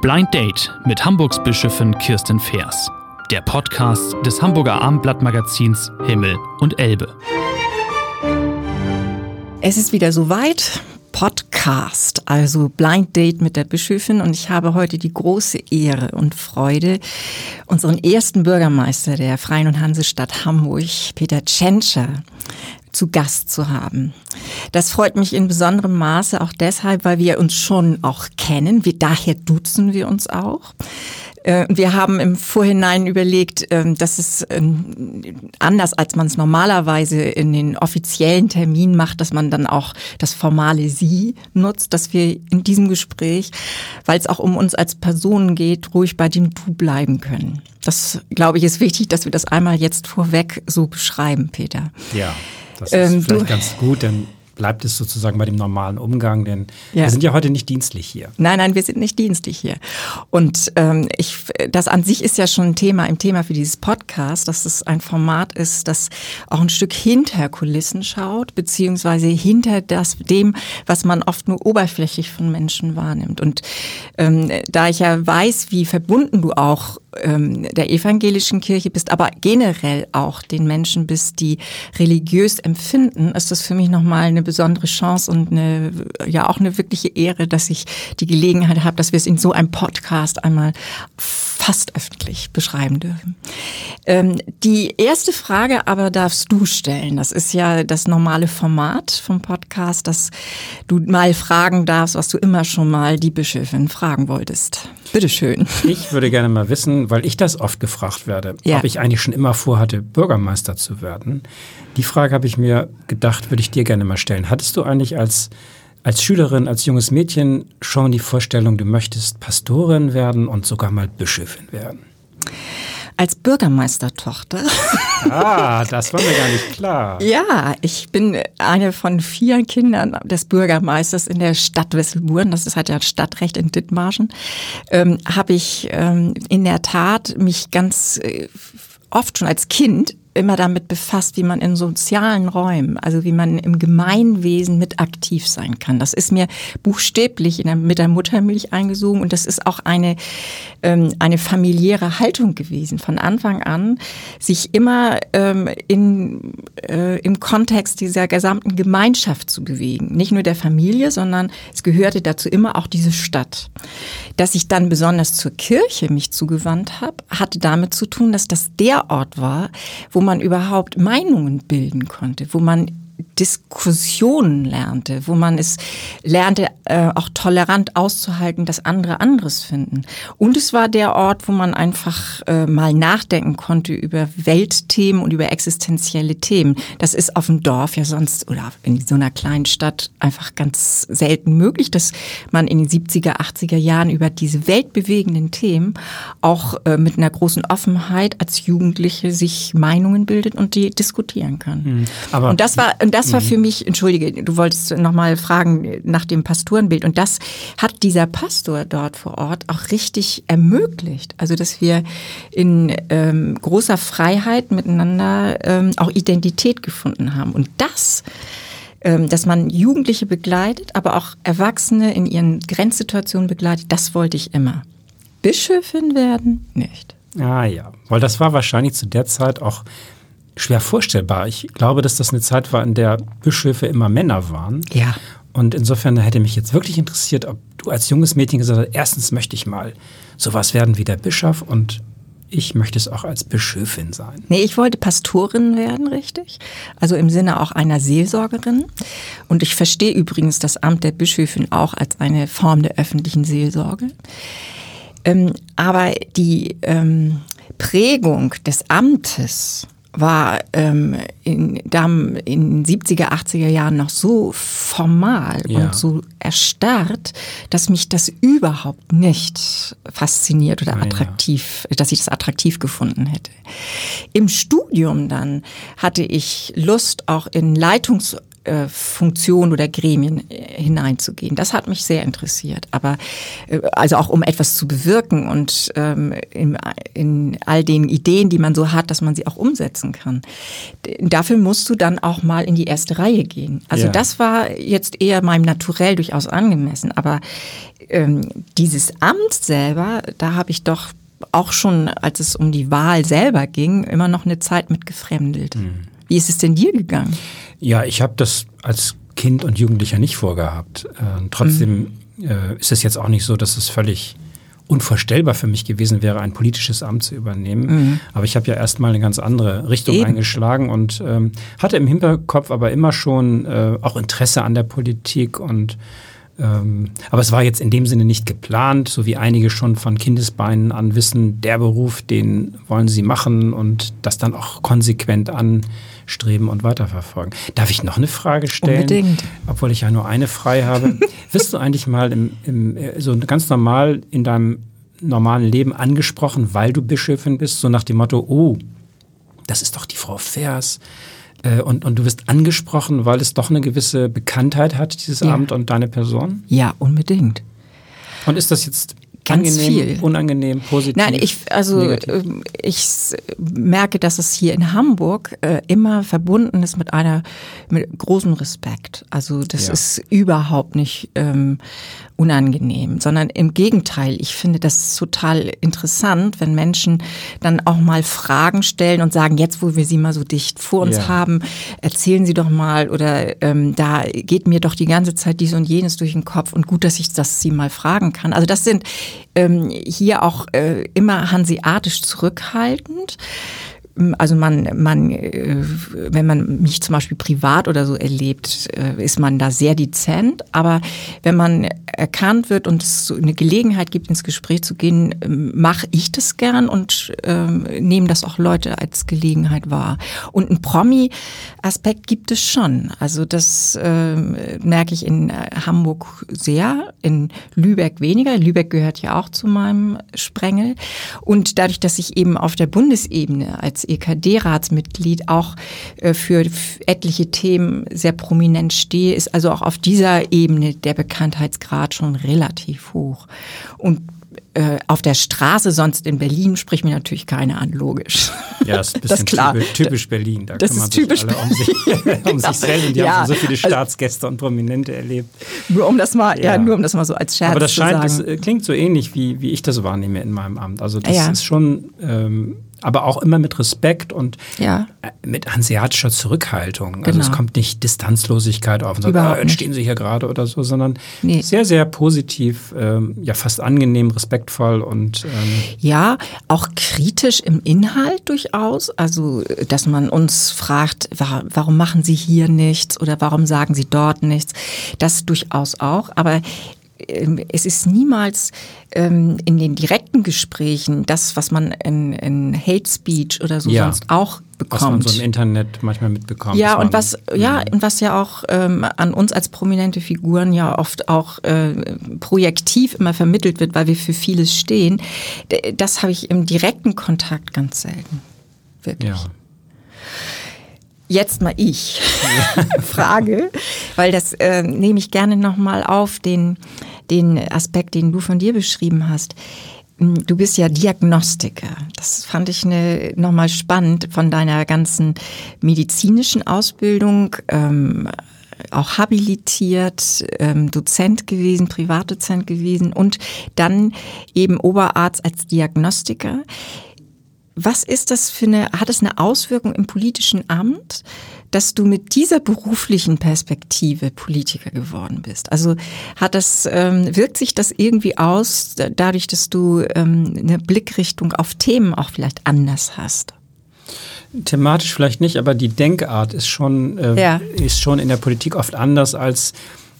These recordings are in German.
Blind Date mit Hamburgs Bischöfin Kirsten Feers. Der Podcast des Hamburger Abendblattmagazins Himmel und Elbe. Es ist wieder soweit. Podcast, also Blind Date mit der Bischöfin. Und ich habe heute die große Ehre und Freude, unseren ersten Bürgermeister der Freien und Hansestadt Hamburg, Peter Tschentscher, zu Gast zu haben. Das freut mich in besonderem Maße auch deshalb, weil wir uns schon auch kennen. Wir, daher duzen wir uns auch. Äh, wir haben im Vorhinein überlegt, ähm, dass es ähm, anders als man es normalerweise in den offiziellen Terminen macht, dass man dann auch das formale Sie nutzt, dass wir in diesem Gespräch, weil es auch um uns als Personen geht, ruhig bei dem Du bleiben können. Das, glaube ich, ist wichtig, dass wir das einmal jetzt vorweg so beschreiben, Peter. Ja, das ist ähm, vielleicht ganz gut, denn bleibt es sozusagen bei dem normalen Umgang, denn ja. wir sind ja heute nicht dienstlich hier. Nein, nein, wir sind nicht dienstlich hier. Und ähm, ich, das an sich ist ja schon ein Thema im Thema für dieses Podcast, dass es ein Format ist, das auch ein Stück hinter Kulissen schaut, beziehungsweise hinter das dem, was man oft nur oberflächlich von Menschen wahrnimmt. Und ähm, da ich ja weiß, wie verbunden du auch ähm, der evangelischen Kirche bist, aber generell auch den Menschen bist, die religiös empfinden, ist das für mich nochmal eine besondere Chance und eine, ja auch eine wirkliche Ehre, dass ich die Gelegenheit habe, dass wir es in so einem Podcast einmal fast öffentlich beschreiben dürfen. Ähm, die erste Frage aber darfst du stellen. Das ist ja das normale Format vom Podcast, dass du mal fragen darfst, was du immer schon mal die Bischöfin fragen wolltest. Bitteschön. Ich würde gerne mal wissen, weil ich das oft gefragt werde, ja. ob ich eigentlich schon immer vorhatte, Bürgermeister zu werden. Die Frage habe ich mir gedacht, würde ich dir gerne mal stellen. Hattest du eigentlich als als Schülerin, als junges Mädchen schon die Vorstellung, du möchtest Pastorin werden und sogar mal Bischöfin werden? Als Bürgermeistertochter. Ah, das war mir gar nicht klar. Ja, ich bin eine von vier Kindern des Bürgermeisters in der Stadt Wesselburen. Das ist halt ja Stadtrecht in Dithmarschen. Ähm, Habe ich ähm, in der Tat mich ganz äh, oft schon als Kind immer damit befasst, wie man in sozialen Räumen, also wie man im Gemeinwesen mit aktiv sein kann. Das ist mir buchstäblich der, mit der Muttermilch eingesogen und das ist auch eine, ähm, eine familiäre Haltung gewesen. Von Anfang an sich immer ähm, in, äh, im Kontext dieser gesamten Gemeinschaft zu bewegen. Nicht nur der Familie, sondern es gehörte dazu immer auch diese Stadt. Dass ich dann besonders zur Kirche mich zugewandt habe, hatte damit zu tun, dass das der Ort war, wo man überhaupt Meinungen bilden konnte, wo man Diskussionen lernte, wo man es lernte, äh, auch tolerant auszuhalten, dass andere anderes finden. Und es war der Ort, wo man einfach äh, mal nachdenken konnte über Weltthemen und über existenzielle Themen. Das ist auf dem Dorf ja sonst oder in so einer kleinen Stadt einfach ganz selten möglich, dass man in den 70er, 80er Jahren über diese weltbewegenden Themen auch äh, mit einer großen Offenheit als Jugendliche sich Meinungen bildet und die diskutieren kann. Mhm. Und das war und das war mhm. für mich, entschuldige, du wolltest nochmal fragen nach dem Pastorenbild. Und das hat dieser Pastor dort vor Ort auch richtig ermöglicht. Also, dass wir in ähm, großer Freiheit miteinander ähm, auch Identität gefunden haben. Und das ähm, dass man Jugendliche begleitet, aber auch Erwachsene in ihren Grenzsituationen begleitet, das wollte ich immer. Bischöfin werden? Nicht. Ah ja, weil das war wahrscheinlich zu der Zeit auch schwer vorstellbar. Ich glaube, dass das eine Zeit war, in der Bischöfe immer Männer waren. Ja. Und insofern hätte mich jetzt wirklich interessiert, ob du als junges Mädchen gesagt hast, erstens möchte ich mal sowas werden wie der Bischof und ich möchte es auch als Bischöfin sein. Nee, ich wollte Pastorin werden, richtig. Also im Sinne auch einer Seelsorgerin. Und ich verstehe übrigens das Amt der Bischöfin auch als eine Form der öffentlichen Seelsorge. Ähm, aber die ähm, Prägung des Amtes war ähm, in, in den 70er, 80er Jahren noch so formal ja. und so erstarrt, dass mich das überhaupt nicht fasziniert oder attraktiv, ja. dass ich das attraktiv gefunden hätte. Im Studium dann hatte ich Lust, auch in Leitungs äh, Funktionen oder Gremien äh, hineinzugehen. Das hat mich sehr interessiert. Aber äh, also auch um etwas zu bewirken und ähm, in, in all den Ideen, die man so hat, dass man sie auch umsetzen kann. Dafür musst du dann auch mal in die erste Reihe gehen. Also ja. das war jetzt eher meinem Naturell durchaus angemessen. Aber ähm, dieses Amt selber, da habe ich doch auch schon, als es um die Wahl selber ging, immer noch eine Zeit mit gefremdelt. Mhm. Wie ist es denn dir gegangen? Ja, ich habe das als Kind und Jugendlicher nicht vorgehabt. Äh, trotzdem mhm. äh, ist es jetzt auch nicht so, dass es völlig unvorstellbar für mich gewesen wäre, ein politisches Amt zu übernehmen. Mhm. Aber ich habe ja erstmal eine ganz andere Richtung Eben. eingeschlagen und ähm, hatte im Hinterkopf aber immer schon äh, auch Interesse an der Politik und ähm, aber es war jetzt in dem Sinne nicht geplant, so wie einige schon von Kindesbeinen an wissen, der Beruf, den wollen sie machen und das dann auch konsequent anstreben und weiterverfolgen. Darf ich noch eine Frage stellen? Unbedingt. Obwohl ich ja nur eine frei habe. Wirst du eigentlich mal im, im, so ganz normal in deinem normalen Leben angesprochen, weil du Bischöfin bist, so nach dem Motto, oh, das ist doch die Frau Vers äh, und, und du wirst angesprochen, weil es doch eine gewisse Bekanntheit hat, dieses ja. Amt und deine Person? Ja, unbedingt. Und ist das jetzt Ganz angenehm, viel. unangenehm, positiv? Nein, ich, also negativ? Ähm, ich merke, dass es hier in Hamburg äh, immer verbunden ist mit einer mit großem Respekt. Also das ja. ist überhaupt nicht ähm, unangenehm, sondern im Gegenteil. Ich finde das total interessant, wenn Menschen dann auch mal Fragen stellen und sagen, jetzt wo wir sie mal so dicht vor uns ja. haben, erzählen Sie doch mal oder ähm, da geht mir doch die ganze Zeit dies und jenes durch den Kopf und gut, dass ich das Sie mal fragen kann. Also das sind ähm, hier auch äh, immer hanseatisch zurückhaltend also man, man, äh, wenn man mich zum Beispiel privat oder so erlebt, äh, ist man da sehr dezent. Aber wenn man erkannt wird und es so eine Gelegenheit gibt, ins Gespräch zu gehen, ähm, mache ich das gern und äh, nehmen das auch Leute als Gelegenheit wahr. Und ein Promi-Aspekt gibt es schon. Also das äh, merke ich in äh, Hamburg sehr, in Lübeck weniger. Lübeck gehört ja auch zu meinem Sprengel. Und dadurch, dass ich eben auf der Bundesebene als EKD-Ratsmitglied auch äh, für etliche Themen sehr prominent stehe, ist also auch auf dieser Ebene der Bekanntheitsgrad schon relativ hoch. Und äh, auf der Straße, sonst in Berlin, spricht mir natürlich keiner an, logisch. Ja, das ist ein bisschen das klar. Typisch, typisch Berlin. Da das kümmern ist typisch sich alle um sich, um sich selbst und die ja, haben so viele also Staatsgäste und Prominente erlebt. Nur um das mal, ja, ja nur um das mal so als Scherz Aber das scheint, zu sagen. das klingt so ähnlich, wie, wie ich das wahrnehme in meinem Amt. Also das ja. ist schon ähm, aber auch immer mit Respekt und ja. Äh, mit hanseatischer Zurückhaltung. Also genau. es kommt nicht Distanzlosigkeit auf und sagt, ah, entstehen Sie hier gerade oder so, sondern nee. sehr, sehr positiv, ähm, ja fast angenehm, respektvoll und ähm ja, auch kritisch im Inhalt durchaus. Also, dass man uns fragt, warum machen Sie hier nichts oder warum sagen Sie dort nichts? Das durchaus auch. Aber es ist niemals ähm, in den direkten Gesprächen das, was man in, in Hate Speech oder so ja. sonst auch bekommt. Was man so im Internet manchmal mitbekommt. Ja, und was, ja, und was ja auch ähm, an uns als prominente Figuren ja oft auch äh, projektiv immer vermittelt wird, weil wir für vieles stehen, das habe ich im direkten Kontakt ganz selten. Wirklich. Ja jetzt mal ich frage, weil das äh, nehme ich gerne nochmal auf, den, den Aspekt, den du von dir beschrieben hast. Hm, du bist ja Diagnostiker. Das fand ich ne, nochmal spannend von deiner ganzen medizinischen Ausbildung. Ähm, auch habilitiert, ähm, Dozent gewesen, Privatdozent gewesen und dann eben Oberarzt als Diagnostiker. Was ist das für eine, hat es eine Auswirkung im politischen Amt, dass du mit dieser beruflichen Perspektive Politiker geworden bist? Also hat das, ähm, wirkt sich das irgendwie aus, dadurch, dass du ähm, eine Blickrichtung auf Themen auch vielleicht anders hast? Thematisch vielleicht nicht, aber die Denkart ist schon, äh, ja. ist schon in der Politik oft anders als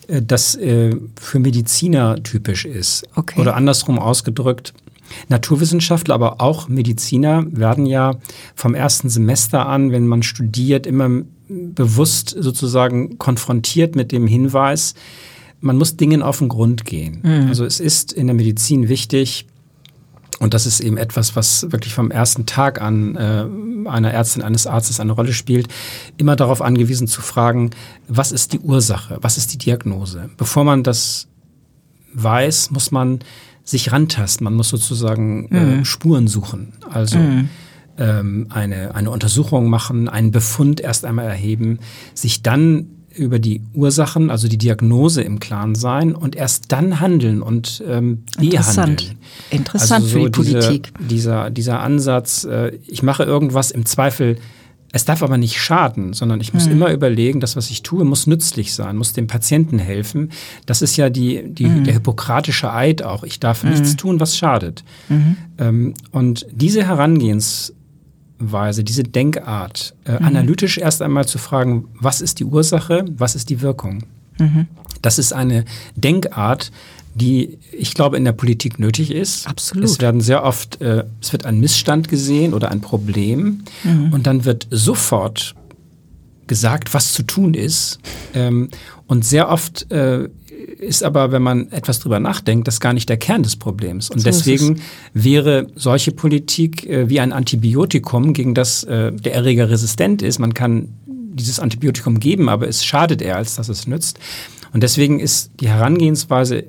äh, das äh, für Mediziner typisch ist. Okay. Oder andersrum ausgedrückt, Naturwissenschaftler, aber auch Mediziner werden ja vom ersten Semester an, wenn man studiert, immer bewusst sozusagen konfrontiert mit dem Hinweis, man muss Dingen auf den Grund gehen. Mhm. Also es ist in der Medizin wichtig, und das ist eben etwas, was wirklich vom ersten Tag an äh, einer Ärztin, eines Arztes eine Rolle spielt, immer darauf angewiesen zu fragen, was ist die Ursache, was ist die Diagnose. Bevor man das weiß, muss man sich rantasten, man muss sozusagen äh, mhm. äh, Spuren suchen. Also mhm. ähm, eine, eine Untersuchung machen, einen Befund erst einmal erheben, sich dann über die Ursachen, also die Diagnose im Klaren sein und erst dann handeln und ähm, Interessant. Handeln. Interessant also so für die diese, Politik. Dieser, dieser Ansatz, äh, ich mache irgendwas im Zweifel, es darf aber nicht schaden, sondern ich muss mhm. immer überlegen, das, was ich tue, muss nützlich sein, muss dem Patienten helfen. Das ist ja die, die, mhm. der hippokratische Eid auch. Ich darf mhm. nichts tun, was schadet. Mhm. Ähm, und diese Herangehensweise, Weise, diese Denkart, äh, mhm. analytisch erst einmal zu fragen, was ist die Ursache, was ist die Wirkung. Mhm. Das ist eine Denkart, die ich glaube in der Politik nötig ist. Absolut. Es werden sehr oft, äh, es wird ein Missstand gesehen oder ein Problem mhm. und dann wird sofort gesagt, was zu tun ist. Ähm, und sehr oft äh, ist aber, wenn man etwas drüber nachdenkt, das gar nicht der Kern des Problems. Und so deswegen wäre solche Politik äh, wie ein Antibiotikum, gegen das äh, der Erreger resistent ist. Man kann dieses Antibiotikum geben, aber es schadet eher, als dass es nützt. Und deswegen ist die Herangehensweise äh,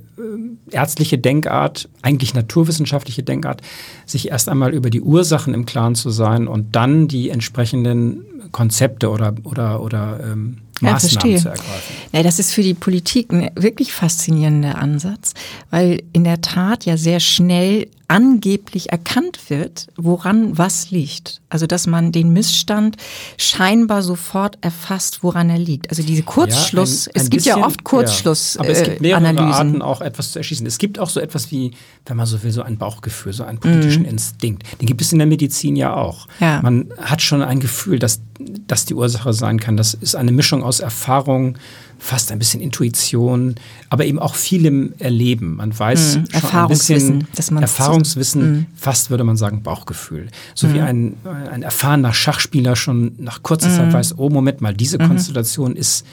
ärztliche Denkart, eigentlich naturwissenschaftliche Denkart, sich erst einmal über die Ursachen im Klaren zu sein und dann die entsprechenden Konzepte oder, oder, oder ähm, Maßnahmen ja, zu ergreifen. Ja, das ist für die Politik ein wirklich faszinierender Ansatz, weil in der Tat ja sehr schnell angeblich erkannt wird, woran was liegt. Also dass man den Missstand scheinbar sofort erfasst, woran er liegt. Also diese Kurzschluss, ja, ein, ein es gibt bisschen, ja oft Kurzschluss. Ja. Aber es gibt mehrere Analysen. Arten, auch etwas zu erschließen. Es gibt auch so etwas wie, wenn man so will, so ein Bauchgefühl, so einen politischen mhm. Instinkt. Den gibt es in der Medizin ja auch. Ja. Man hat schon ein Gefühl, dass das die Ursache sein kann. Das ist eine Mischung aus Erfahrung, fast ein bisschen Intuition, aber eben auch vielem Erleben. Man weiß mhm. schon ein bisschen Erfahrungswissen, mhm. fast würde man sagen Bauchgefühl. So mhm. wie ein, ein erfahrener Schachspieler schon nach kurzer Zeit mhm. weiß, oh Moment mal, diese mhm. Konstellation ist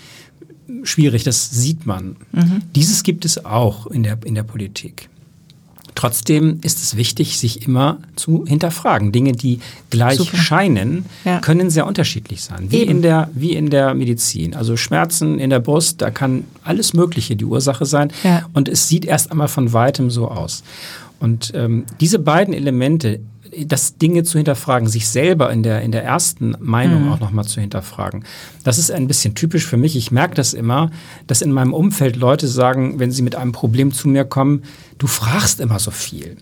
schwierig, das sieht man. Mhm. Dieses gibt es auch in der, in der Politik. Trotzdem ist es wichtig, sich immer zu hinterfragen. Dinge, die gleich Super. scheinen, ja. können sehr unterschiedlich sein. Wie in, der, wie in der Medizin. Also Schmerzen in der Brust, da kann alles Mögliche die Ursache sein. Ja. Und es sieht erst einmal von weitem so aus. Und ähm, diese beiden Elemente, das Dinge zu hinterfragen, sich selber in der, in der ersten Meinung mhm. auch nochmal zu hinterfragen. Das ist ein bisschen typisch für mich. Ich merke das immer, dass in meinem Umfeld Leute sagen, wenn sie mit einem Problem zu mir kommen, du fragst immer so viel.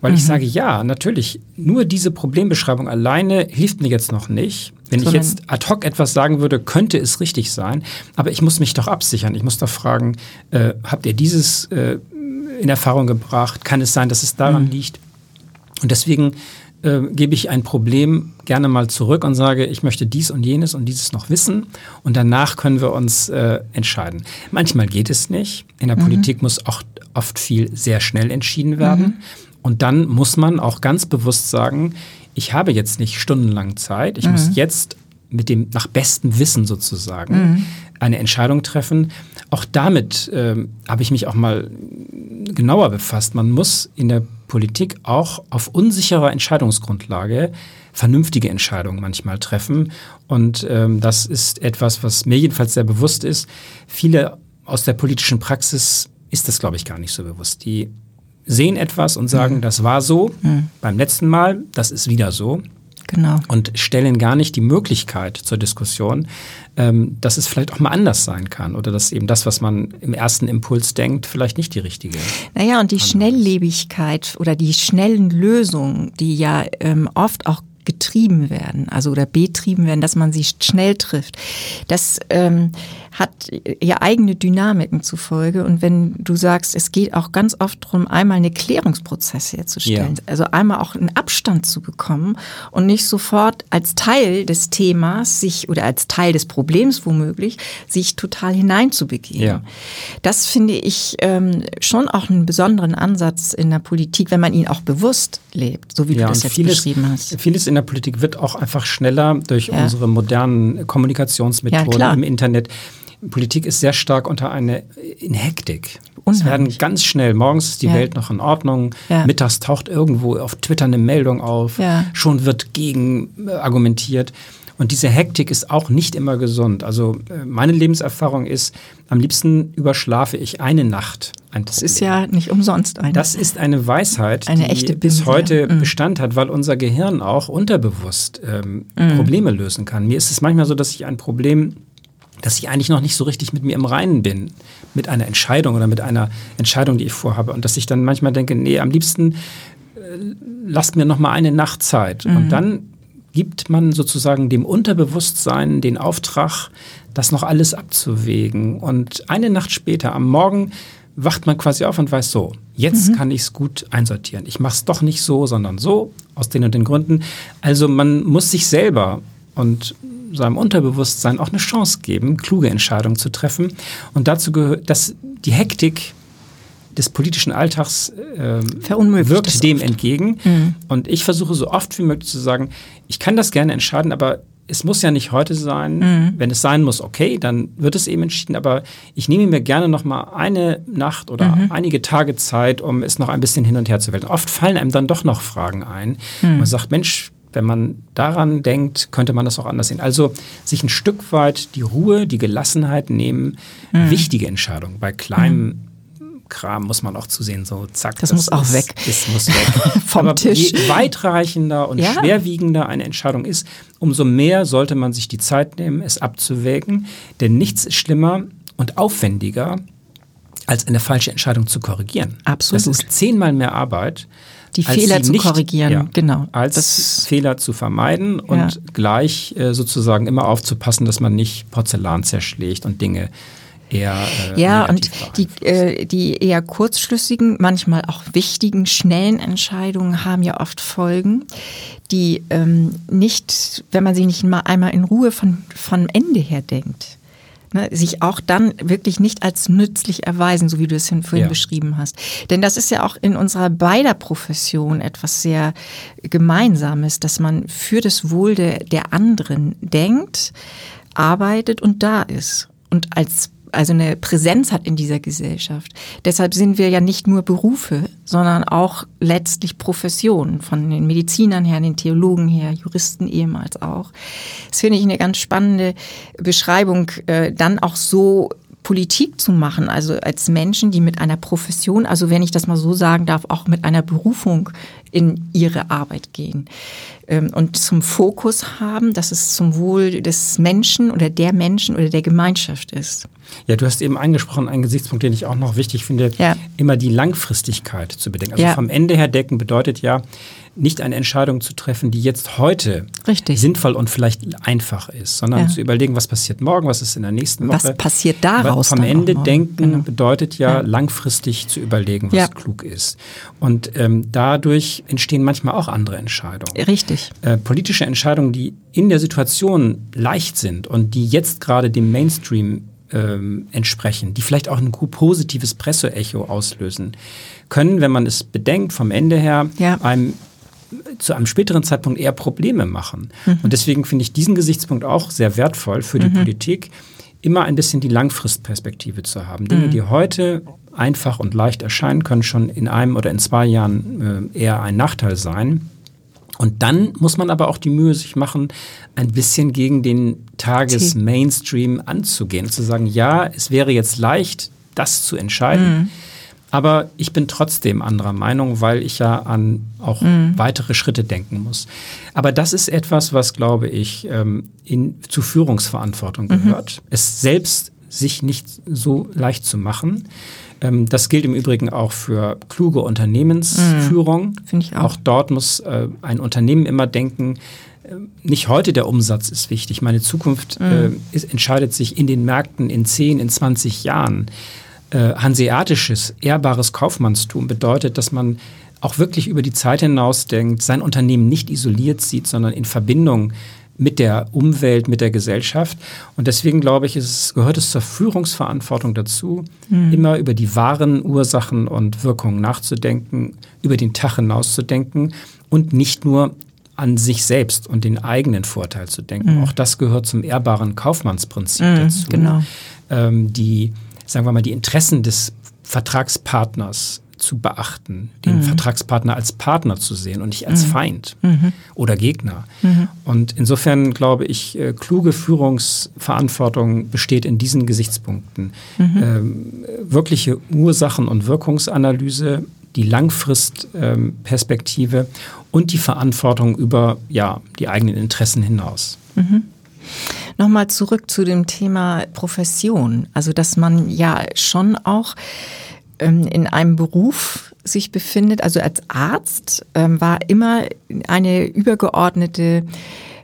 Weil mhm. ich sage, ja, natürlich, nur diese Problembeschreibung alleine hilft mir jetzt noch nicht. Wenn so ich jetzt ad hoc etwas sagen würde, könnte es richtig sein. Aber ich muss mich doch absichern. Ich muss doch fragen, äh, habt ihr dieses äh, in Erfahrung gebracht? Kann es sein, dass es daran mhm. liegt? Und deswegen äh, gebe ich ein Problem gerne mal zurück und sage, ich möchte dies und jenes und dieses noch wissen und danach können wir uns äh, entscheiden. Manchmal geht es nicht. In der mhm. Politik muss auch oft viel sehr schnell entschieden werden. Mhm. Und dann muss man auch ganz bewusst sagen, ich habe jetzt nicht stundenlang Zeit, ich mhm. muss jetzt mit dem nach bestem Wissen sozusagen mhm. Eine Entscheidung treffen. Auch damit äh, habe ich mich auch mal genauer befasst. Man muss in der Politik auch auf unsicherer Entscheidungsgrundlage vernünftige Entscheidungen manchmal treffen. Und ähm, das ist etwas, was mir jedenfalls sehr bewusst ist. Viele aus der politischen Praxis ist das, glaube ich, gar nicht so bewusst. Die sehen etwas und sagen, mhm. das war so mhm. beim letzten Mal, das ist wieder so. Genau. Und stellen gar nicht die Möglichkeit zur Diskussion, ähm, dass es vielleicht auch mal anders sein kann oder dass eben das, was man im ersten Impuls denkt, vielleicht nicht die richtige. Naja, und die Schnelllebigkeit oder die schnellen Lösungen, die ja ähm, oft auch getrieben werden, also oder betrieben werden, dass man sie schnell trifft. Das ähm, hat ja eigene Dynamiken zufolge. Und wenn du sagst, es geht auch ganz oft darum, einmal eine Klärungsprozess herzustellen, ja. also einmal auch einen Abstand zu bekommen und nicht sofort als Teil des Themas sich oder als Teil des Problems womöglich sich total hineinzubegeben. Ja. Das finde ich ähm, schon auch einen besonderen Ansatz in der Politik, wenn man ihn auch bewusst lebt, so wie ja, du das jetzt vieles, beschrieben hast. Vieles in der Politik wird auch einfach schneller durch unsere modernen Kommunikationsmethoden im Internet Politik ist sehr stark unter eine in Hektik. Es werden ganz schnell, morgens ist die ja. Welt noch in Ordnung, ja. mittags taucht irgendwo auf Twitter eine Meldung auf, ja. schon wird gegen äh, argumentiert. Und diese Hektik ist auch nicht immer gesund. Also äh, meine Lebenserfahrung ist, am liebsten überschlafe ich eine Nacht. Ein das ist ja nicht umsonst eine. Das ist eine Weisheit, eine die echte bis heute mhm. Bestand hat, weil unser Gehirn auch unterbewusst ähm, mhm. Probleme lösen kann. Mir ist es manchmal so, dass ich ein Problem dass ich eigentlich noch nicht so richtig mit mir im Reinen bin, mit einer Entscheidung oder mit einer Entscheidung, die ich vorhabe. Und dass ich dann manchmal denke, nee, am liebsten äh, lasst mir noch mal eine Nacht Zeit. Mhm. Und dann gibt man sozusagen dem Unterbewusstsein den Auftrag, das noch alles abzuwägen. Und eine Nacht später, am Morgen, wacht man quasi auf und weiß so, jetzt mhm. kann ich es gut einsortieren. Ich mache es doch nicht so, sondern so, aus den und den Gründen. Also man muss sich selber und seinem Unterbewusstsein auch eine Chance geben, kluge Entscheidungen zu treffen. Und dazu gehört, dass die Hektik des politischen Alltags äh, wirkt dem oft. entgegen. Mhm. Und ich versuche so oft wie möglich zu sagen, ich kann das gerne entscheiden, aber es muss ja nicht heute sein. Mhm. Wenn es sein muss, okay, dann wird es eben entschieden. Aber ich nehme mir gerne noch mal eine Nacht oder mhm. einige Tage Zeit, um es noch ein bisschen hin und her zu wählen. Oft fallen einem dann doch noch Fragen ein. Mhm. Man sagt, Mensch, wenn man daran denkt, könnte man das auch anders sehen. Also sich ein Stück weit die Ruhe, die Gelassenheit nehmen, mhm. wichtige Entscheidungen. Bei kleinem mhm. Kram muss man auch zusehen, so zack. Das, das muss auch ist, weg. Das muss weg. Vom Aber Tisch. Je weitreichender und ja. schwerwiegender eine Entscheidung ist, umso mehr sollte man sich die Zeit nehmen, es abzuwägen. Denn nichts ist schlimmer und aufwendiger, als eine falsche Entscheidung zu korrigieren. Absolut. Das ist zehnmal mehr Arbeit die Fehler zu nicht, korrigieren, ja, genau. Als das, Fehler zu vermeiden und ja. gleich äh, sozusagen immer aufzupassen, dass man nicht Porzellan zerschlägt und Dinge eher. Äh, ja, und die, äh, die eher kurzschlüssigen, manchmal auch wichtigen, schnellen Entscheidungen haben ja oft Folgen, die ähm, nicht, wenn man sie nicht mal einmal in Ruhe von, von Ende her denkt ne, sich auch dann wirklich nicht als nützlich erweisen, so wie du es vorhin ja. beschrieben hast. Denn das ist ja auch in unserer beider Profession etwas sehr Gemeinsames, dass man für das Wohl der, der anderen denkt, arbeitet und da ist. Und als also eine Präsenz hat in dieser Gesellschaft. Deshalb sind wir ja nicht nur Berufe, sondern auch letztlich Professionen, von den Medizinern her, den Theologen her, Juristen ehemals auch. Das finde ich eine ganz spannende Beschreibung, äh, dann auch so Politik zu machen, also als Menschen, die mit einer Profession, also wenn ich das mal so sagen darf, auch mit einer Berufung in ihre Arbeit gehen ähm, und zum Fokus haben, dass es zum Wohl des Menschen oder der Menschen oder der Gemeinschaft ist. Ja, du hast eben angesprochen, einen Gesichtspunkt, den ich auch noch wichtig finde, ja. immer die Langfristigkeit zu bedenken. Also ja. vom Ende her decken bedeutet ja, nicht eine Entscheidung zu treffen, die jetzt heute Richtig. sinnvoll und vielleicht einfach ist, sondern ja. zu überlegen, was passiert morgen, was ist in der nächsten Woche. Was passiert daraus? Vom Ende denken genau. bedeutet ja, langfristig zu überlegen, was klug ist. Und ähm, dadurch entstehen manchmal auch andere Entscheidungen. Richtig. Äh, politische Entscheidungen, die in der Situation leicht sind und die jetzt gerade dem Mainstream ähm, entsprechen, die vielleicht auch ein positives Presseecho auslösen, können, wenn man es bedenkt, vom Ende her ja. einem zu einem späteren Zeitpunkt eher Probleme machen. Mhm. Und deswegen finde ich diesen Gesichtspunkt auch sehr wertvoll für die mhm. Politik, immer ein bisschen die Langfristperspektive zu haben. Dinge, mhm. die heute einfach und leicht erscheinen, können schon in einem oder in zwei Jahren äh, eher ein Nachteil sein. Und dann muss man aber auch die Mühe sich machen, ein bisschen gegen den Tages-Mainstream anzugehen. Zu sagen, ja, es wäre jetzt leicht, das zu entscheiden. Mhm. Aber ich bin trotzdem anderer Meinung, weil ich ja an auch mhm. weitere Schritte denken muss. Aber das ist etwas, was, glaube ich, ähm, in, zu Führungsverantwortung mhm. gehört. Mhm. Es selbst sich nicht so leicht zu machen. Ähm, das gilt im Übrigen auch für kluge Unternehmensführung. Mhm, Finde ich auch. Auch dort muss äh, ein Unternehmen immer denken, äh, nicht heute der Umsatz ist wichtig. Meine Zukunft mhm. äh, ist, entscheidet sich in den Märkten in 10, in 20 Jahren. Äh, hanseatisches, ehrbares Kaufmannstum bedeutet, dass man auch wirklich über die Zeit hinaus denkt, sein Unternehmen nicht isoliert sieht, sondern in Verbindung mit der Umwelt, mit der Gesellschaft. Und deswegen glaube ich, es, gehört es zur Führungsverantwortung dazu, mhm. immer über die wahren Ursachen und Wirkungen nachzudenken, über den Tag hinauszudenken und nicht nur an sich selbst und den eigenen Vorteil zu denken. Mhm. Auch das gehört zum ehrbaren Kaufmannsprinzip mhm, dazu. Genau. ähm, die, sagen wir mal, die Interessen des Vertragspartners zu beachten, den mhm. Vertragspartner als Partner zu sehen und nicht als mhm. Feind mhm. oder Gegner. Mhm. Und insofern glaube ich, äh, kluge Führungsverantwortung besteht in diesen Gesichtspunkten. Mhm. Ähm, wirkliche Ursachen- und Wirkungsanalyse, die Langfristperspektive ähm, und die Verantwortung über ja, die eigenen Interessen hinaus. Mhm. Nochmal zurück zu dem Thema Profession. Also, dass man ja schon auch in einem Beruf sich befindet, also als Arzt, ähm, war immer eine übergeordnete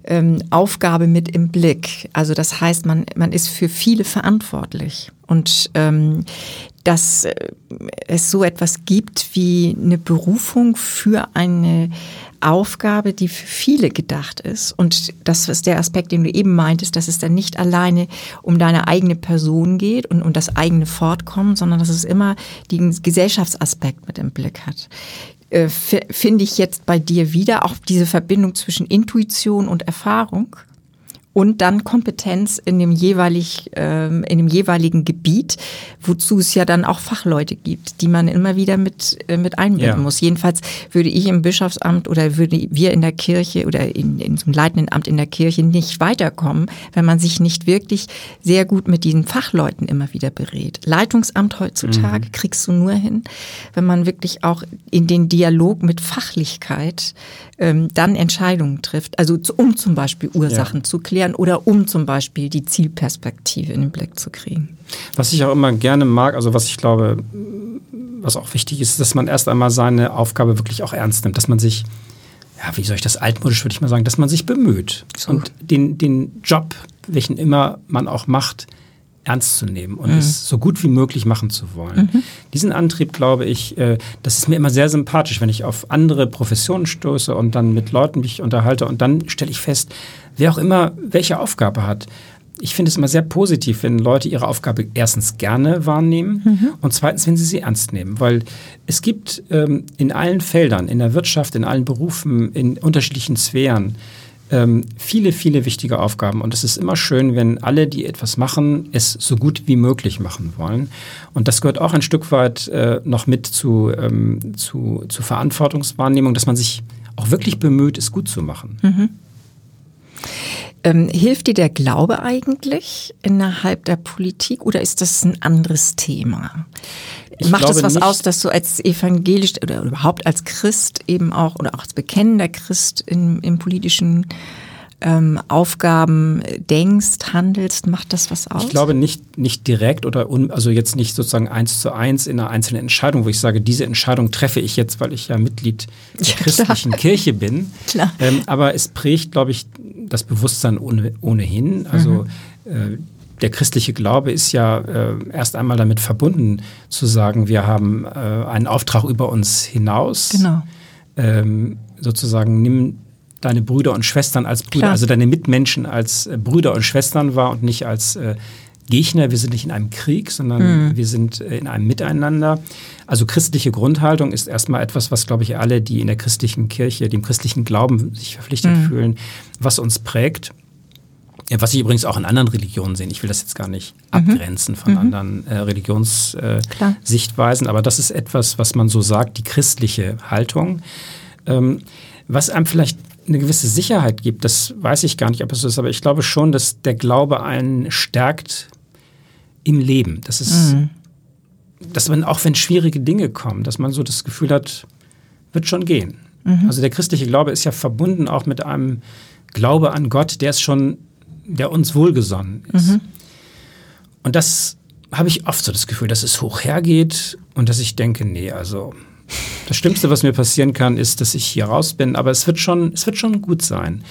ähm, Aufgabe mit im Blick. Also das heißt, man, man ist für viele verantwortlich. Und ähm, dass äh, es so etwas gibt wie eine Berufung für eine Aufgabe, die für viele gedacht ist. Und das ist der Aspekt, den du eben meintest, dass es dann nicht alleine um deine eigene Person geht und um das eigene Fortkommen, sondern dass es immer den Gesellschaftsaspekt mit im Blick hat. Äh, Finde ich jetzt bei dir wieder auch diese Verbindung zwischen Intuition und Erfahrung und dann Kompetenz in dem, jeweilig, ähm, in dem jeweiligen Gebiet, wozu es ja dann auch Fachleute gibt, die man immer wieder mit, äh, mit einbinden ja. muss. Jedenfalls würde ich im Bischofsamt oder würde wir in der Kirche oder in, in so einem leitenden Amt in der Kirche nicht weiterkommen, wenn man sich nicht wirklich sehr gut mit diesen Fachleuten immer wieder berät. Leitungsamt heutzutage mhm. kriegst du nur hin, wenn man wirklich auch in den Dialog mit Fachlichkeit ähm, dann Entscheidungen trifft, also um zum Beispiel Ursachen ja. zu klären oder um zum Beispiel die Zielperspektive in den Blick zu kriegen. Was ich auch immer gerne mag, also was ich glaube, was auch wichtig ist, dass man erst einmal seine Aufgabe wirklich auch ernst nimmt, dass man sich ja, wie soll ich das altmodisch, würde ich mal sagen, dass man sich bemüht so. und den, den Job, welchen immer man auch macht, ernst zu nehmen und mhm. es so gut wie möglich machen zu wollen. Mhm. Diesen Antrieb, glaube ich, äh, das ist mir immer sehr sympathisch, wenn ich auf andere Professionen stoße und dann mit Leuten mich unterhalte und dann stelle ich fest, wer auch immer welche Aufgabe hat. Ich finde es immer sehr positiv, wenn Leute ihre Aufgabe erstens gerne wahrnehmen mhm. und zweitens, wenn sie sie ernst nehmen. Weil es gibt ähm, in allen Feldern, in der Wirtschaft, in allen Berufen, in unterschiedlichen Sphären, ähm, viele, viele wichtige Aufgaben. Und es ist immer schön, wenn alle, die etwas machen, es so gut wie möglich machen wollen. Und das gehört auch ein Stück weit äh, noch mit zu, ähm, zu, zu Verantwortungswahrnehmung, dass man sich auch wirklich bemüht, es gut zu machen. Mhm. Ähm, hilft dir der Glaube eigentlich innerhalb der Politik oder ist das ein anderes Thema? Ich Macht es was nicht. aus, dass du als evangelisch oder überhaupt als Christ eben auch oder auch als bekennender Christ in, im politischen ähm, Aufgaben denkst, handelst, macht das was aus? Ich glaube nicht, nicht direkt oder un, also jetzt nicht sozusagen eins zu eins in einer einzelnen Entscheidung, wo ich sage, diese Entscheidung treffe ich jetzt, weil ich ja Mitglied der ja, christlichen Kirche bin. Klar. Ähm, aber es prägt, glaube ich, das Bewusstsein ohne, ohnehin. Also mhm. äh, der christliche Glaube ist ja äh, erst einmal damit verbunden, zu sagen, wir haben äh, einen Auftrag über uns hinaus. Genau. Ähm, sozusagen, nimm deine Brüder und Schwestern als Brüder, Klar. also deine Mitmenschen als äh, Brüder und Schwestern wahr und nicht als äh, Gegner. Wir sind nicht in einem Krieg, sondern mhm. wir sind äh, in einem Miteinander. Also christliche Grundhaltung ist erstmal etwas, was, glaube ich, alle, die in der christlichen Kirche, dem christlichen Glauben sich verpflichtet mhm. fühlen, was uns prägt. Ja, was ich übrigens auch in anderen Religionen sehe. Ich will das jetzt gar nicht mhm. abgrenzen von mhm. anderen äh, Religionssichtweisen, äh, aber das ist etwas, was man so sagt, die christliche Haltung. Ähm, was einem vielleicht eine gewisse Sicherheit gibt, das weiß ich gar nicht, ob es so ist, aber ich glaube schon, dass der Glaube einen stärkt im Leben. Das ist, mhm. dass man, auch wenn schwierige Dinge kommen, dass man so das Gefühl hat, wird schon gehen. Mhm. Also der christliche Glaube ist ja verbunden auch mit einem Glaube an Gott, der ist schon der uns wohlgesonnen ist. Mhm. Und das habe ich oft so das Gefühl, dass es hoch hergeht und dass ich denke, nee, also das Schlimmste, was mir passieren kann, ist, dass ich hier raus bin, aber es wird schon, es wird schon gut sein.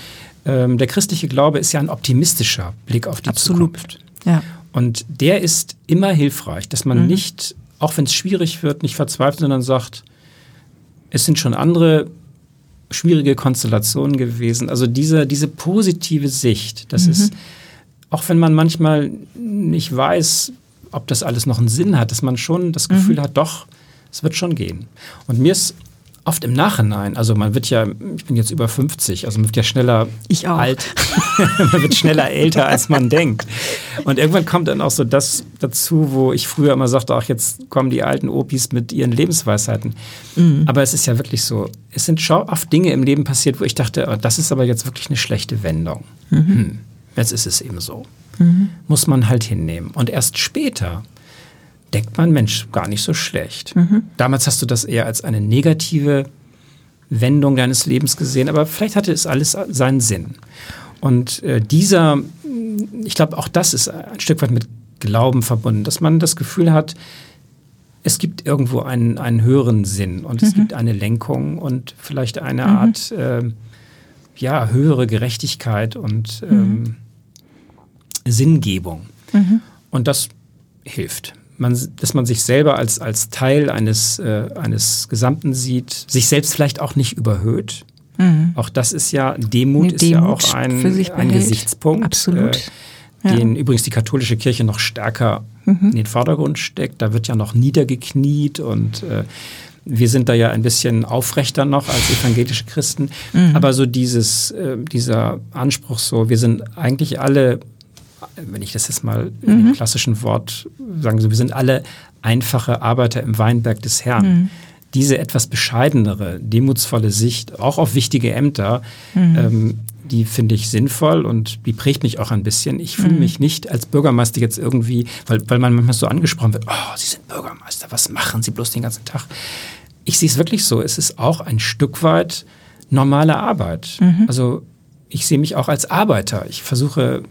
Ähm, der christliche Glaube ist ja ein optimistischer Blick auf die Absolut. Zukunft. Ja. Und der ist immer hilfreich, dass man mhm. nicht, auch wenn es schwierig wird, nicht verzweifelt, sondern sagt, es sind schon andere schwierige Konstellationen gewesen. Also diese, diese positive Sicht, das mhm. ist, auch wenn man manchmal nicht weiß, ob das alles noch einen Sinn hat, dass man schon das Gefühl mhm. hat, doch, es wird schon gehen. Und mir ist oft im Nachhinein, also man wird ja, ich bin jetzt über 50, also man wird ja schneller alt, man wird schneller älter, als man denkt. Und irgendwann kommt dann auch so das dazu, wo ich früher immer sagte, ach, jetzt kommen die alten Opis mit ihren Lebensweisheiten. Mhm. Aber es ist ja wirklich so, es sind schon oft Dinge im Leben passiert, wo ich dachte, oh, das ist aber jetzt wirklich eine schlechte Wendung. Mhm. Hm, jetzt ist es eben so. Mhm. Muss man halt hinnehmen. Und erst später denkt man, Mensch, gar nicht so schlecht. Mhm. Damals hast du das eher als eine negative Wendung deines Lebens gesehen, aber vielleicht hatte es alles seinen Sinn. Und äh, dieser, ich glaube, auch das ist ein Stück weit mit Glauben verbunden, dass man das Gefühl hat, es gibt irgendwo einen, einen höheren Sinn und es mhm. gibt eine Lenkung und vielleicht eine mhm. Art äh, ja, höhere Gerechtigkeit und mhm. ähm, Sinngebung. Mhm. Und das hilft man, dass man sich selber als, als Teil eines, äh, eines Gesamten sieht, sich selbst vielleicht auch nicht überhöht. Mhm. Auch das ist ja, Demut, ist ja auch ein, ein Gesichtspunkt. Absolut. Äh, den ja. übrigens die katholische Kirche noch stärker mhm. in den Vordergrund steckt. Da wird ja noch niedergekniet und äh, wir sind da ja ein bisschen aufrechter noch als evangelische Christen. Mhm. Aber so dieses, äh, dieser Anspruch so, wir sind eigentlich alle wenn ich das jetzt mal mhm. dem klassischen Wort sagen so, wir sind alle einfache Arbeiter im Weinberg des Herrn. Mhm. Diese etwas bescheidenere, demutsvolle Sicht, auch auf wichtige Ämter, mhm. ähm, die finde ich sinnvoll und die prägt mich auch ein bisschen. Ich fühle mhm. mich nicht als Bürgermeister jetzt irgendwie, weil, weil man manchmal so angesprochen wird, oh, Sie sind Bürgermeister, was machen Sie bloß den ganzen Tag? Ich sehe es wirklich so, es ist auch ein Stück weit normale Arbeit. Mhm. Also ich sehe mich auch als Arbeiter. Ich versuche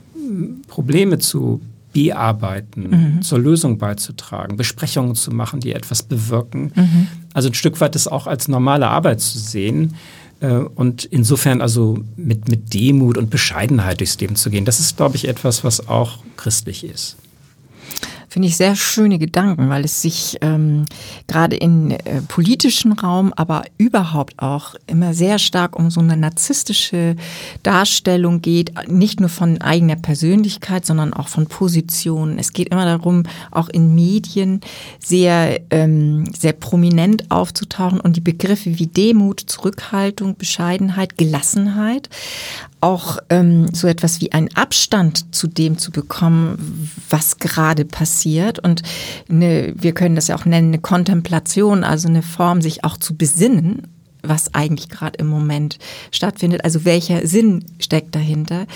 Probleme zu bearbeiten, mhm. zur Lösung beizutragen, Besprechungen zu machen, die etwas bewirken. Mhm. Also ein Stück weit das auch als normale Arbeit zu sehen äh, und insofern also mit, mit Demut und Bescheidenheit durchs Leben zu gehen. Das ist, glaube ich, etwas, was auch christlich ist finde ich sehr schöne Gedanken, weil es sich ähm, gerade in äh, politischen Raum, aber überhaupt auch immer sehr stark um so eine narzisstische Darstellung geht, nicht nur von eigener Persönlichkeit, sondern auch von Positionen. Es geht immer darum, auch in Medien sehr, ähm, sehr prominent aufzutauchen und die Begriffe wie Demut, Zurückhaltung, Bescheidenheit, Gelassenheit auch ähm, so etwas wie einen Abstand zu dem zu bekommen, was gerade passiert. Und eine, wir können das ja auch nennen, eine Kontemplation, also eine Form, sich auch zu besinnen, was eigentlich gerade im Moment stattfindet. Also welcher Sinn steckt dahinter?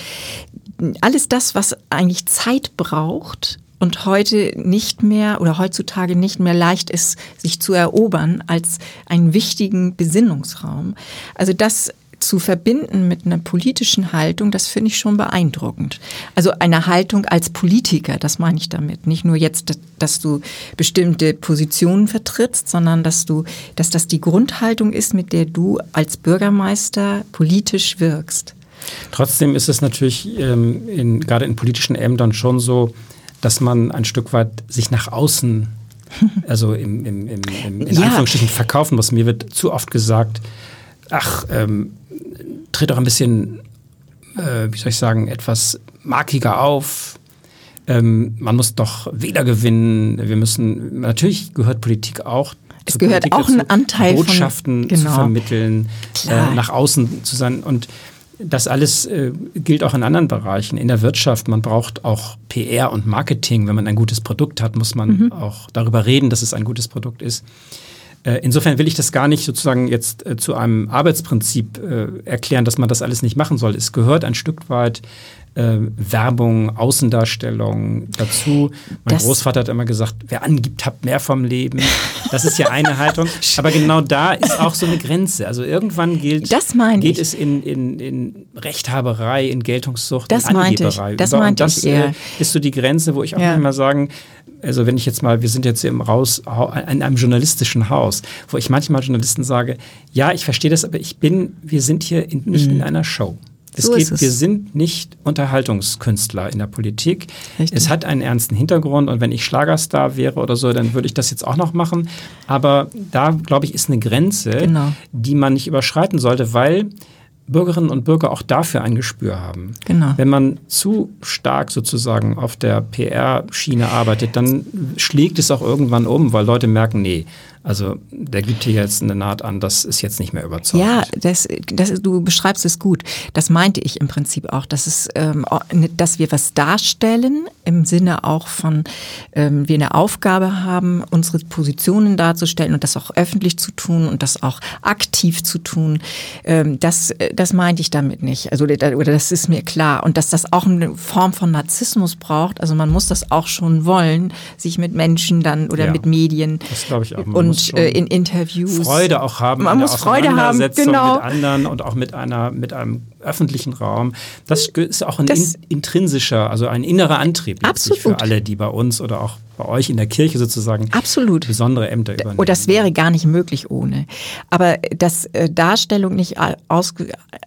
Alles das, was eigentlich Zeit braucht, und heute nicht mehr oder heutzutage nicht mehr leicht ist, sich zu erobern als einen wichtigen Besinnungsraum. Also das zu verbinden mit einer politischen Haltung, das finde ich schon beeindruckend. Also eine Haltung als Politiker, das meine ich damit. Nicht nur jetzt, dass du bestimmte Positionen vertrittst, sondern dass du, dass das die Grundhaltung ist, mit der du als Bürgermeister politisch wirkst. Trotzdem ist es natürlich ähm, in, gerade in politischen Ämtern schon so, dass man ein Stück weit sich nach außen, also im, im, im, im in ja. Anführungsstrichen verkaufen muss. Mir wird zu oft gesagt, ach, ähm, tritt auch ein bisschen, äh, wie soll ich sagen, etwas markiger auf. Ähm, man muss doch Wähler gewinnen. Wir müssen, natürlich gehört Politik auch es gehört Politik auch dazu, ein Anteil Botschaften von, genau. zu vermitteln, äh, nach außen zu sein. Und das alles äh, gilt auch in anderen Bereichen. In der Wirtschaft, man braucht auch PR und Marketing. Wenn man ein gutes Produkt hat, muss man mhm. auch darüber reden, dass es ein gutes Produkt ist. Äh, insofern will ich das gar nicht sozusagen jetzt äh, zu einem Arbeitsprinzip äh, erklären, dass man das alles nicht machen soll. Es gehört ein Stück weit äh, Werbung, Außendarstellung dazu. Mein das Großvater hat immer gesagt, wer angibt, hat mehr vom Leben. Das ist ja eine Haltung. Aber genau da ist auch so eine Grenze. Also irgendwann gilt, geht ich. es in, in, in Rechthaberei, in Geltungssucht, das in Angeberei. Ich. Das meinte das ich eher. ist so die Grenze, wo ich auch ja. immer sagen, also wenn ich jetzt mal, wir sind jetzt im Haus, in einem journalistischen Haus, wo ich manchmal Journalisten sage, ja, ich verstehe das, aber ich bin, wir sind hier in, nicht mhm. in einer Show. Es so geht, es. Wir sind nicht Unterhaltungskünstler in der Politik. Richtig. Es hat einen ernsten Hintergrund und wenn ich Schlagerstar wäre oder so, dann würde ich das jetzt auch noch machen. Aber da, glaube ich, ist eine Grenze, genau. die man nicht überschreiten sollte, weil Bürgerinnen und Bürger auch dafür ein Gespür haben. Genau. Wenn man zu stark sozusagen auf der PR-Schiene arbeitet, dann schlägt es auch irgendwann um, weil Leute merken, nee, Also der gibt hier jetzt eine Naht an, das ist jetzt nicht mehr überzeugend. Ja, das, das, du beschreibst es gut. Das meinte ich im Prinzip auch, dass, es, ähm, dass wir was darstellen, im Sinne auch von, ähm, wir eine Aufgabe haben, unsere Positionen darzustellen und das auch öffentlich zu tun und das auch aktiv zu tun. Ähm, das, das meinte ich damit nicht. Also, oder das ist mir klar. Und dass das auch eine Form von Narzissmus braucht. Also man muss das auch schon wollen, sich mit Menschen dann oder ja, mit Medien das ich auch. Man und äh, in Interviews Freude auch haben, man muss Freude haben, genau. mit anderen und auch mit einer mit einem öffentlichen Raum. Das ist auch ein in, intrinsischer, also ein innerer Antrieb für alle, die bei uns oder auch bei euch in der Kirche sozusagen absolut. besondere Ämter übernehmen. Und das wäre gar nicht möglich ohne. Aber dass äh, Darstellung nicht aus,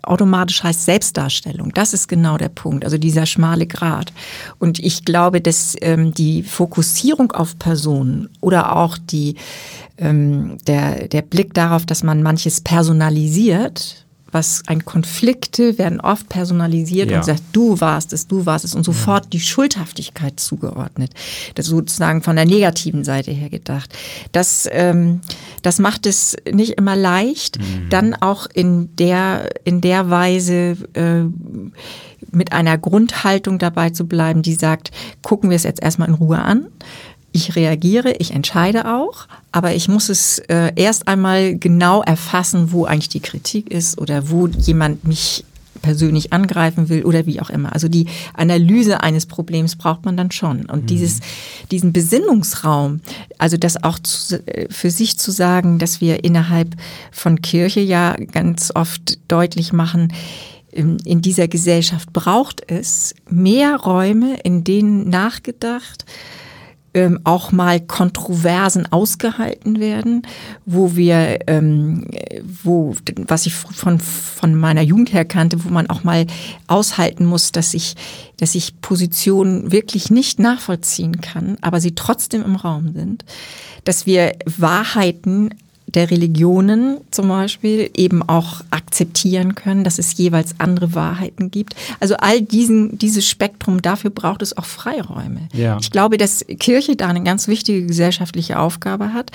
automatisch heißt Selbstdarstellung, das ist genau der Punkt, also dieser schmale Grat. Und ich glaube, dass ähm, die Fokussierung auf Personen oder auch die, ähm, der, der Blick darauf, dass man manches personalisiert, was ein Konflikte werden oft personalisiert ja. und sagt, du warst es, du warst es und sofort ja. die Schuldhaftigkeit zugeordnet. Das ist sozusagen von der negativen Seite her gedacht. Das, ähm, das macht es nicht immer leicht, mhm. dann auch in der, in der Weise äh, mit einer Grundhaltung dabei zu bleiben, die sagt, gucken wir es jetzt erstmal in Ruhe an ich reagiere, ich entscheide auch, aber ich muss es äh, erst einmal genau erfassen, wo eigentlich die Kritik ist oder wo jemand mich persönlich angreifen will oder wie auch immer. Also die Analyse eines Problems braucht man dann schon. Und mhm. dieses, diesen Besinnungsraum, also das auch zu, äh, für sich zu sagen, dass wir innerhalb von Kirche ja ganz oft deutlich machen, in dieser Gesellschaft braucht es mehr Räume, in denen nachgedacht, ähm, auch mal Kontroversen ausgehalten werden, wo wir, ähm, wo, was ich von, von meiner Jugend her kannte, wo man auch mal aushalten muss, dass ich, dass ich Positionen wirklich nicht nachvollziehen kann, aber sie trotzdem im Raum sind, dass wir Wahrheiten der Religionen zum Beispiel eben auch akzeptieren können, dass es jeweils andere Wahrheiten gibt. Also all diesen, dieses Spektrum, dafür braucht es auch Freiräume. Ja. Ich glaube, dass Kirche da eine ganz wichtige gesellschaftliche Aufgabe hat.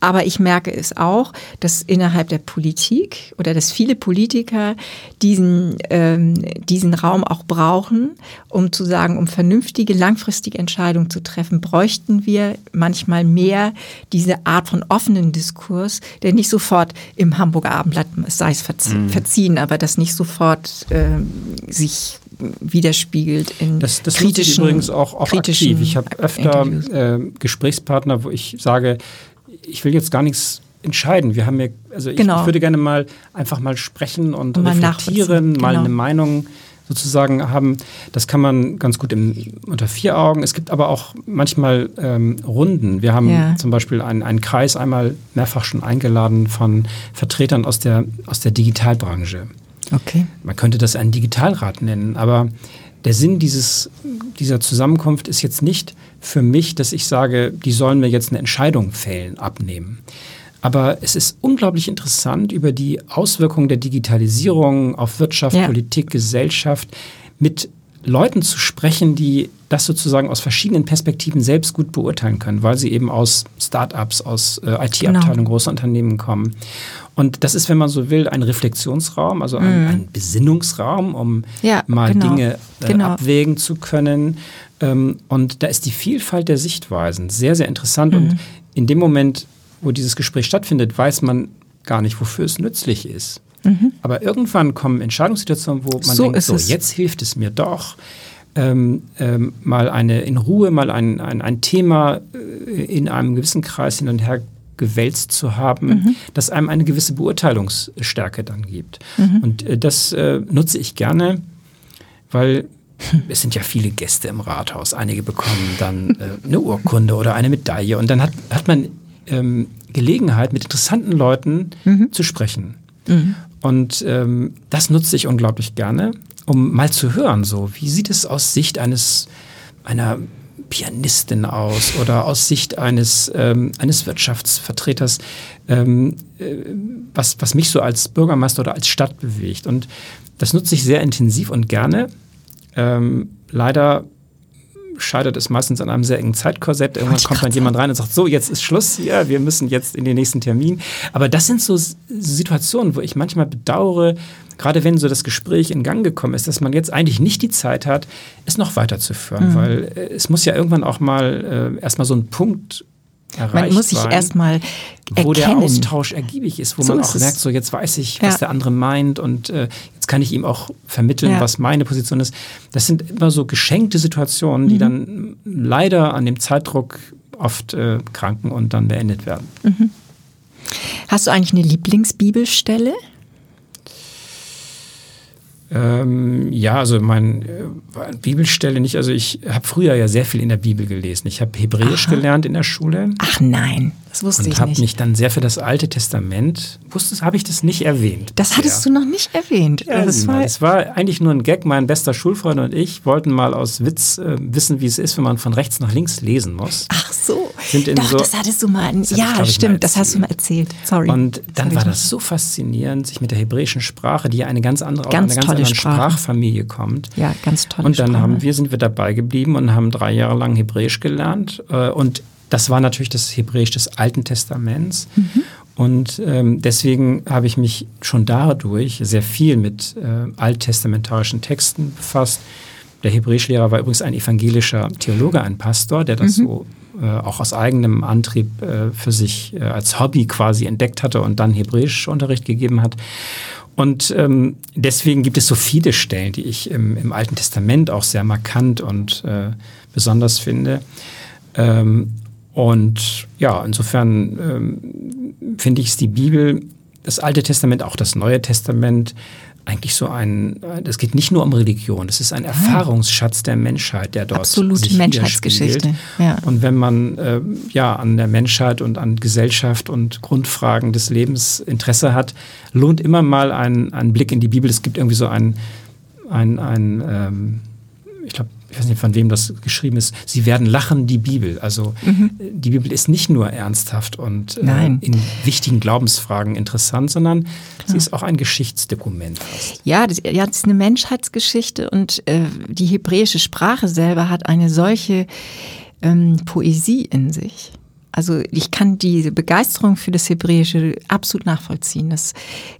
Aber ich merke es auch, dass innerhalb der Politik oder dass viele Politiker diesen, ähm, diesen Raum auch brauchen, um zu sagen, um vernünftige, langfristige Entscheidungen zu treffen, bräuchten wir manchmal mehr diese Art von offenen Diskurs, der nicht sofort im Hamburger Abendblatt, sei es verziehen, mhm. verziehen aber das nicht sofort äh, sich widerspiegelt in das, das kritischen übrigens auch, auch aktiv. Ich habe öfter äh, Gesprächspartner, wo ich sage, ich will jetzt gar nichts entscheiden. Wir haben ja, also ich, genau. ich würde gerne mal einfach mal sprechen und, und mal reflektieren, mal genau. eine Meinung sozusagen haben. Das kann man ganz gut im, unter vier Augen. Es gibt aber auch manchmal ähm, Runden. Wir haben ja. zum Beispiel einen, einen Kreis einmal mehrfach schon eingeladen von Vertretern aus der, aus der Digitalbranche. Okay. Man könnte das einen Digitalrat nennen, aber der Sinn dieses, dieser Zusammenkunft ist jetzt nicht für mich, dass ich sage, die sollen mir jetzt eine Entscheidung fällen, abnehmen. Aber es ist unglaublich interessant, über die Auswirkungen der Digitalisierung auf Wirtschaft, ja. Politik, Gesellschaft mit Leuten zu sprechen, die das sozusagen aus verschiedenen Perspektiven selbst gut beurteilen können, weil sie eben aus Start-ups, aus äh, IT-Abteilungen genau. großer Unternehmen kommen. Und das ist, wenn man so will, ein Reflexionsraum, also ein, mm. ein Besinnungsraum, um ja, mal genau. Dinge äh, genau. abwägen zu können. Ähm, und da ist die Vielfalt der Sichtweisen sehr, sehr interessant. Mm. Und mhm. in dem Moment wo dieses Gespräch stattfindet, weiß man gar nicht, wofür es nützlich ist. Mhm. Aber irgendwann kommen Entscheidungssituationen, wo man so denkt, so, jetzt hilft es mir doch, ähm, ähm, mal eine in Ruhe, mal ein, ein, ein Thema äh, in einem gewissen Kreis hin und her gewälzt zu haben, mhm. das einem eine gewisse Beurteilungsstärke dann gibt. Mhm. Und äh, das äh, nutze ich gerne, weil es sind ja viele Gäste im Rathaus. Einige bekommen dann äh, eine Urkunde oder eine Medaille und dann hat, hat man ähm, Gelegenheit, mit interessanten Leuten mhm. zu sprechen. Mhm. Und ähm, das nutze ich unglaublich gerne, um mal zu hören, so wie sieht es aus Sicht eines einer Pianistin aus oder aus Sicht eines, ähm, eines Wirtschaftsvertreters, ähm, äh, was, was mich so als Bürgermeister oder als Stadt bewegt. Und das nutze ich sehr intensiv und gerne. Ähm, leider scheitert es meistens an einem sehr engen Zeitkorsett. Irgendwann kommt dann jemand rein und sagt, so, jetzt ist Schluss hier, wir müssen jetzt in den nächsten Termin. Aber das sind so Situationen, wo ich manchmal bedauere, gerade wenn so das Gespräch in Gang gekommen ist, dass man jetzt eigentlich nicht die Zeit hat, es noch weiterzuführen, mhm. weil äh, es muss ja irgendwann auch mal äh, erstmal so ein Punkt erreicht Man muss sich erstmal wo der Austausch ergiebig ist, wo so man auch merkt, so jetzt weiß ich, was ja. der andere meint und äh, jetzt kann ich ihm auch vermitteln, ja. was meine Position ist. Das sind immer so geschenkte Situationen, die mhm. dann leider an dem Zeitdruck oft äh, kranken und dann beendet werden. Mhm. Hast du eigentlich eine Lieblingsbibelstelle? Ähm, ja, also mein äh, Bibelstelle nicht. Also ich habe früher ja sehr viel in der Bibel gelesen. Ich habe Hebräisch Aha. gelernt in der Schule. Ach nein, das wusste und ich nicht. Und habe mich dann sehr für das Alte Testament. Wusstest, habe ich das nicht erwähnt? Das hattest ja. du noch nicht erwähnt. Ja, das, war, das war eigentlich nur ein Gag. Mein bester Schulfreund und ich wollten mal aus Witz äh, wissen, wie es ist, wenn man von rechts nach links lesen muss. Ach so. Doch, so, das hattest du mal. Ja, ich, stimmt. Das hast du mal erzählt. Sorry. Und dann war das so faszinierend, sich mit der hebräischen Sprache, die ja eine ganz andere, ganz aus einer ganz anderen Sprache. Sprachfamilie kommt. Ja, ganz tolle Und dann Sprache. haben wir, sind wir dabei geblieben und haben drei Jahre lang Hebräisch gelernt. Äh, und das war natürlich das Hebräisch des Alten Testaments. Mhm. Und ähm, deswegen habe ich mich schon dadurch sehr viel mit äh, alttestamentarischen Texten befasst. Der Hebräischlehrer war übrigens ein evangelischer Theologe, ein Pastor, der das mhm. so äh, auch aus eigenem Antrieb äh, für sich äh, als Hobby quasi entdeckt hatte und dann Hebräischunterricht gegeben hat. Und ähm, deswegen gibt es so viele Stellen, die ich im, im Alten Testament auch sehr markant und äh, besonders finde. Ähm, und ja, insofern ähm, finde ich es die Bibel, das Alte Testament, auch das Neue Testament, eigentlich so ein, es geht nicht nur um Religion, es ist ein Erfahrungsschatz der Menschheit, der dort Absolute sich Menschheitsgeschichte. Ja. Und wenn man äh, ja an der Menschheit und an Gesellschaft und Grundfragen des Lebens Interesse hat, lohnt immer mal ein, ein Blick in die Bibel. Es gibt irgendwie so ein, ein, ein ähm, ich glaube, ich weiß nicht, von wem das geschrieben ist, sie werden lachen, die Bibel. Also mhm. die Bibel ist nicht nur ernsthaft und äh, in wichtigen Glaubensfragen interessant, sondern Klar. sie ist auch ein Geschichtsdokument. Fast. Ja, das, ja, das ist eine Menschheitsgeschichte und äh, die hebräische Sprache selber hat eine solche ähm, Poesie in sich. Also ich kann diese Begeisterung für das Hebräische absolut nachvollziehen. Das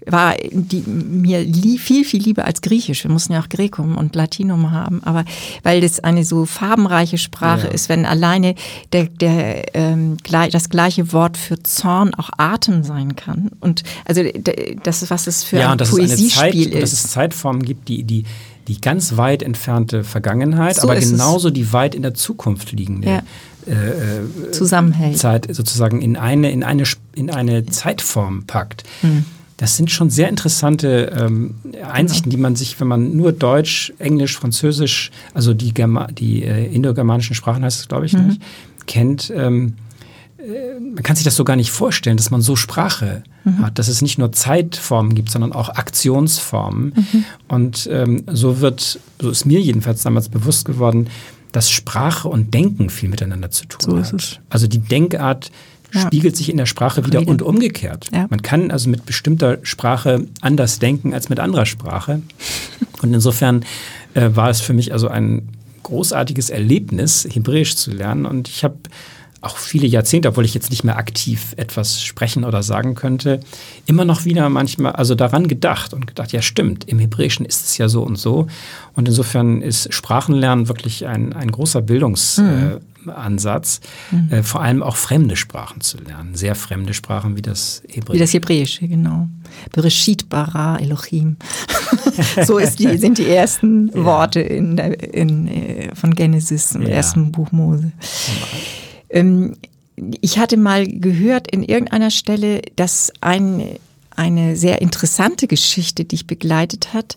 war die, mir lieb, viel, viel lieber als Griechisch. Wir mussten ja auch Grekum und Latinum haben, aber weil das eine so farbenreiche Sprache ja. ist, wenn alleine der, der, ähm, das gleiche Wort für Zorn auch Atem sein kann. Und also das ist, was es für ja, ein Poesiespiel ist. Und dass es Zeitformen gibt, die, die die ganz weit entfernte Vergangenheit, so aber genauso es. die weit in der Zukunft liegende ja äh, zusammenhält. Zeit sozusagen in eine, in eine, in eine Zeitform packt. Mhm. Das sind schon sehr interessante ähm, Einsichten, genau. die man sich, wenn man nur Deutsch, Englisch, Französisch, also die, Germa die äh, indogermanischen Sprachen heißt es, glaube ich, mhm. nicht, kennt. Ähm, äh, man kann sich das so gar nicht vorstellen, dass man so Sprache mhm. hat, dass es nicht nur Zeitformen gibt, sondern auch Aktionsformen. Mhm. Und ähm, so wird, so ist mir jedenfalls damals bewusst geworden, dass Sprache und Denken viel miteinander zu tun so hat. Es. Also die Denkart ja. spiegelt sich in der Sprache wieder Rede. und umgekehrt. Ja. Man kann also mit bestimmter Sprache anders denken als mit anderer Sprache. Und insofern äh, war es für mich also ein großartiges Erlebnis, Hebräisch zu lernen. Und ich habe auch viele Jahrzehnte, obwohl ich jetzt nicht mehr aktiv etwas sprechen oder sagen könnte, immer noch wieder manchmal, also daran gedacht und gedacht, ja stimmt, im Hebräischen ist es ja so und so. Und insofern ist Sprachenlernen wirklich ein, ein großer Bildungsansatz, mhm. äh, vor allem auch fremde Sprachen zu lernen, sehr fremde Sprachen wie das Hebräische. Wie das Hebräische, genau. Bereshit bara Elohim. so die, sind die ersten ja. Worte in der, in, äh, von Genesis, im ja. ersten Buch Mose. Ähm, ich hatte mal gehört in irgendeiner Stelle, dass ein eine sehr interessante Geschichte dich begleitet hat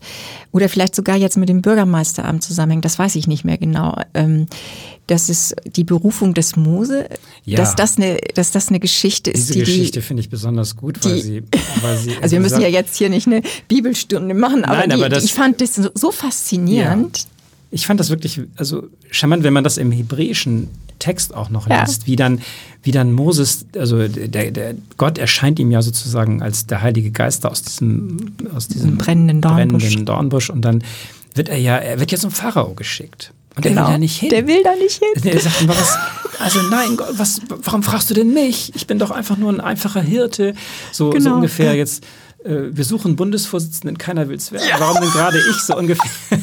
oder vielleicht sogar jetzt mit dem Bürgermeisteramt zusammenhängt, das weiß ich nicht mehr genau. Ähm, das ist die Berufung des Mose, ja. dass, das eine, dass das eine Geschichte ist. Diese die, Geschichte finde ich besonders gut, weil, die, sie, weil sie. Also wir müssen ja jetzt hier nicht eine Bibelstunde machen, aber, Nein, die, aber das, ich fand das so faszinierend. Ja. Ich fand das wirklich, also charmant, wenn man das im Hebräischen Text auch noch ja. liest, wie dann, wie dann Moses, also der, der Gott erscheint ihm ja sozusagen als der Heilige Geist aus diesem, aus diesem brennenden Dornbusch. brennenden Dornbusch und dann wird er ja, er wird ja zum Pharao geschickt. Und der will genau. da nicht hin. Der will da nicht hin. Der sagt was, also nein, was, warum fragst du denn mich? Ich bin doch einfach nur ein einfacher Hirte. So, genau. so ungefähr jetzt wir suchen Bundesvorsitzenden, keiner will es werden. Ja. Warum denn gerade ich so ungefähr?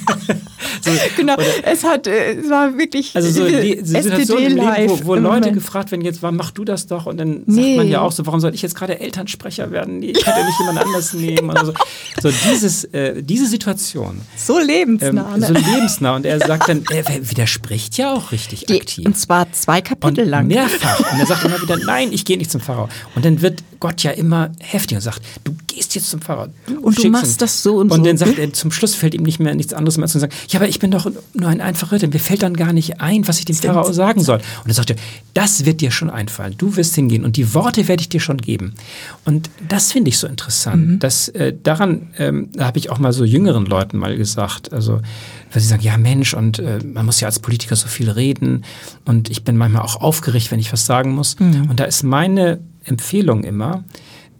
so, genau, oder, es hat, äh, es war wirklich also so die, die Situation im Leben, wo, wo Leute gefragt werden, jetzt mach du das doch und dann nee. sagt man ja auch so, warum soll ich jetzt gerade Elternsprecher werden? Ich könnte nicht jemand anders nehmen oder so. So dieses, äh, diese Situation. So lebensnah. Ähm, so lebensnah und er sagt dann, er widerspricht ja auch richtig die, aktiv. Und zwar zwei Kapitel und lang. Mehrfach. Und er sagt immer wieder, nein, ich gehe nicht zum Pharao. Und dann wird Gott ja immer heftiger und sagt, du gehst jetzt zum Pfarrer. Du und du machst ihn. das so und, und so. Und dann sagt er, zum Schluss fällt ihm nicht mehr nichts anderes mehr als zu sagen, ja, aber ich bin doch nur ein einfacher Ritter. Mir fällt dann gar nicht ein, was ich dem Pharao sagen soll. Und dann sagt er, das wird dir schon einfallen. Du wirst hingehen und die Worte werde ich dir schon geben. Und das finde ich so interessant. Mhm. Dass, äh, daran ähm, da habe ich auch mal so jüngeren Leuten mal gesagt, also weil sie sagen, ja Mensch, und äh, man muss ja als Politiker so viel reden und ich bin manchmal auch aufgeregt, wenn ich was sagen muss. Mhm. Und da ist meine Empfehlung immer,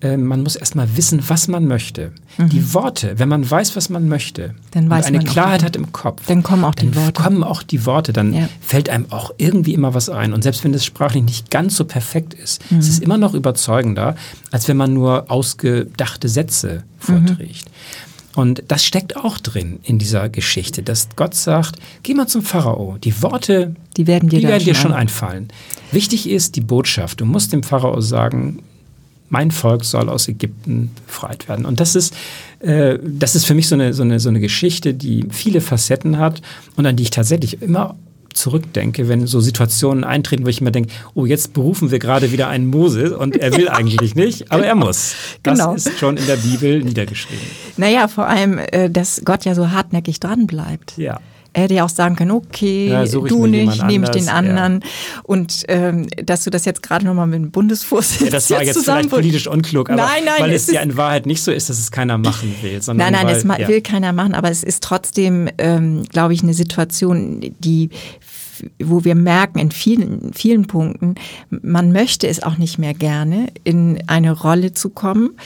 äh, man muss erstmal wissen, was man möchte. Mhm. Die Worte, wenn man weiß, was man möchte, dann weiß und eine Klarheit hat im Kopf, dann kommen auch die Worte. kommen auch die Worte, dann ja. fällt einem auch irgendwie immer was ein. Und selbst wenn das sprachlich nicht ganz so perfekt ist, mhm. es ist immer noch überzeugender, als wenn man nur ausgedachte Sätze vorträgt. Mhm. Und das steckt auch drin in dieser Geschichte, dass Gott sagt, geh mal zum Pharao. Die Worte, die werden dir, die werden dir schon einfallen. Wichtig ist die Botschaft. Du musst dem Pharao sagen, mein Volk soll aus Ägypten befreit werden. Und das ist, äh, das ist für mich so eine, so, eine, so eine Geschichte, die viele Facetten hat und an die ich tatsächlich immer zurückdenke, wenn so Situationen eintreten, wo ich immer denke, oh, jetzt berufen wir gerade wieder einen Mose und er will eigentlich nicht, aber er muss. Das genau. ist schon in der Bibel niedergeschrieben. Naja, vor allem, äh, dass Gott ja so hartneckig dran bleibt. Ja. Er hätte ja auch sagen können, okay, ja, du nicht, nehme ich den anderen. Ja. Und ähm, dass du das jetzt gerade nochmal mit dem Bundesvorsitz ja, Das war jetzt vielleicht politisch unklug, aber nein, nein, weil es, es ja in Wahrheit nicht so ist, dass es keiner machen will. Sondern nein, nein, weil, es will keiner machen, aber es ist trotzdem, ähm, glaube ich, eine Situation, die wo wir merken in vielen, vielen Punkten, man möchte es auch nicht mehr gerne, in eine Rolle zu kommen,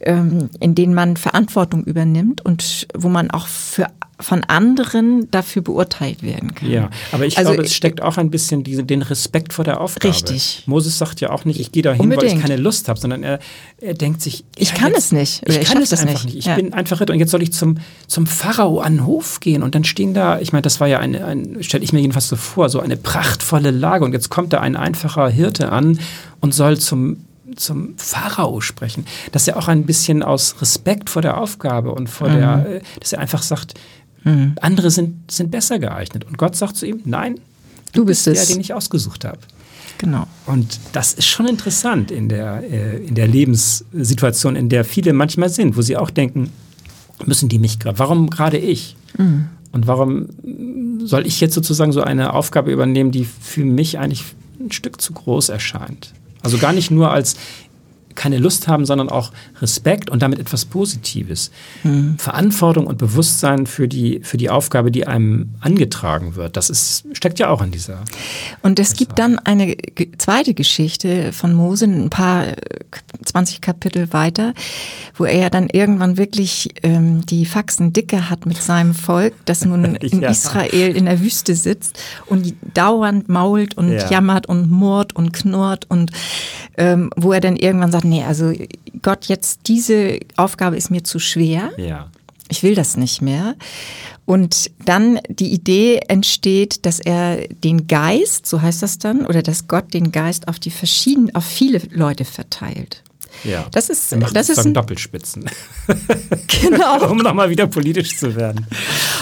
ähm, in denen man Verantwortung übernimmt und wo man auch für von anderen dafür beurteilt werden kann. Ja, aber ich also, glaube, es steckt auch ein bisschen diese, den Respekt vor der Aufgabe. Richtig. Moses sagt ja auch nicht, ich gehe da hin, weil ich keine Lust habe, sondern er, er denkt sich, ich ja, kann jetzt, es nicht. Ich, ich kann es einfach nicht. nicht. Ich ja. bin einfach Ritter und jetzt soll ich zum, zum Pharao an den Hof gehen und dann stehen da, ich meine, das war ja eine, ein, stelle ich mir jedenfalls so vor, so eine prachtvolle Lage und jetzt kommt da ein einfacher Hirte an und soll zum zum Pharao sprechen. Dass er auch ein bisschen aus Respekt vor der Aufgabe und vor mhm. der, äh, dass er einfach sagt, Mhm. Andere sind, sind besser geeignet. Und Gott sagt zu ihm, nein, du, bist, bist der, den ich ausgesucht habe. Genau. Und das ist schon interessant in der, äh, in der Lebenssituation, in der viele manchmal sind, wo sie auch denken, müssen die mich gerade, warum gerade ich? Mhm. Und warum soll ich jetzt sozusagen so eine Aufgabe übernehmen, die für mich eigentlich ein Stück zu groß erscheint? Also gar nicht nur als keine Lust haben, sondern auch Respekt und damit etwas Positives. Mhm. Verantwortung und Bewusstsein für die, für die Aufgabe, die einem angetragen wird. Das ist, steckt ja auch in dieser. Und es gibt dann eine zweite Geschichte von Mose, ein paar 20 Kapitel weiter, wo er ja dann irgendwann wirklich ähm, die Faxen dicke hat mit seinem Volk, das nun in ja. Israel in der Wüste sitzt und dauernd mault und ja. jammert und murrt und knurrt und ähm, wo er dann irgendwann sagt, nee, also Gott, jetzt diese Aufgabe ist mir zu schwer. Ja. Ich will das nicht mehr. Und dann die Idee entsteht, dass er den Geist, so heißt das dann, oder dass Gott den Geist auf die verschiedenen, auf viele Leute verteilt. Ja. Das ist, er macht das ist ein Doppelspitzen. Genau. um nochmal wieder politisch zu werden.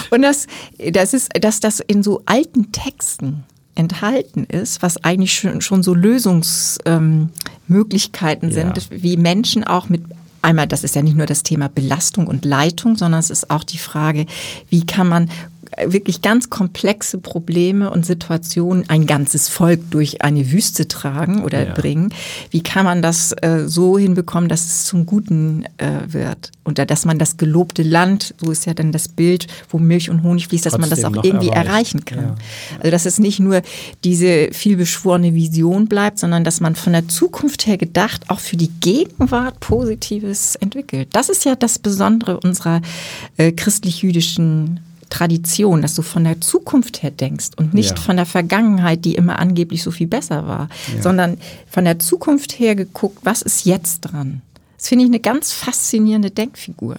Und das, das ist, dass das in so alten Texten enthalten ist, was eigentlich schon, schon so Lösungsmöglichkeiten ähm, sind, ja. wie Menschen auch mit einmal, das ist ja nicht nur das Thema Belastung und Leitung, sondern es ist auch die Frage, wie kann man wirklich ganz komplexe Probleme und Situationen ein ganzes Volk durch eine Wüste tragen oder ja. bringen. Wie kann man das äh, so hinbekommen, dass es zum Guten äh, wird? Und dass man das gelobte Land, so ist ja dann das Bild, wo Milch und Honig fließt, dass Trotzdem man das auch irgendwie erreichen kann. Ja. Also dass es nicht nur diese vielbeschworene Vision bleibt, sondern dass man von der Zukunft her gedacht auch für die Gegenwart Positives entwickelt. Das ist ja das Besondere unserer äh, christlich-jüdischen Tradition, dass du von der Zukunft her denkst und nicht ja. von der Vergangenheit, die immer angeblich so viel besser war, ja. sondern von der Zukunft her geguckt, was ist jetzt dran? Das finde ich eine ganz faszinierende Denkfigur.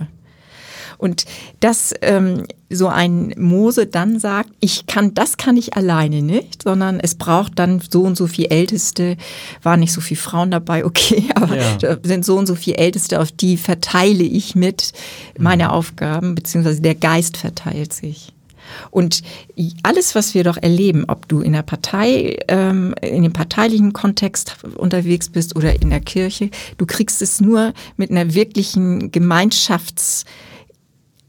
Und dass ähm, so ein Mose dann sagt, ich kann, das kann ich alleine nicht, sondern es braucht dann so und so viel Älteste, waren nicht so viele Frauen dabei, okay, aber ja. sind so und so viele Älteste, auf die verteile ich mit meine mhm. Aufgaben, beziehungsweise der Geist verteilt sich. Und alles, was wir doch erleben, ob du in der Partei, ähm, in dem parteilichen Kontext unterwegs bist oder in der Kirche, du kriegst es nur mit einer wirklichen Gemeinschafts-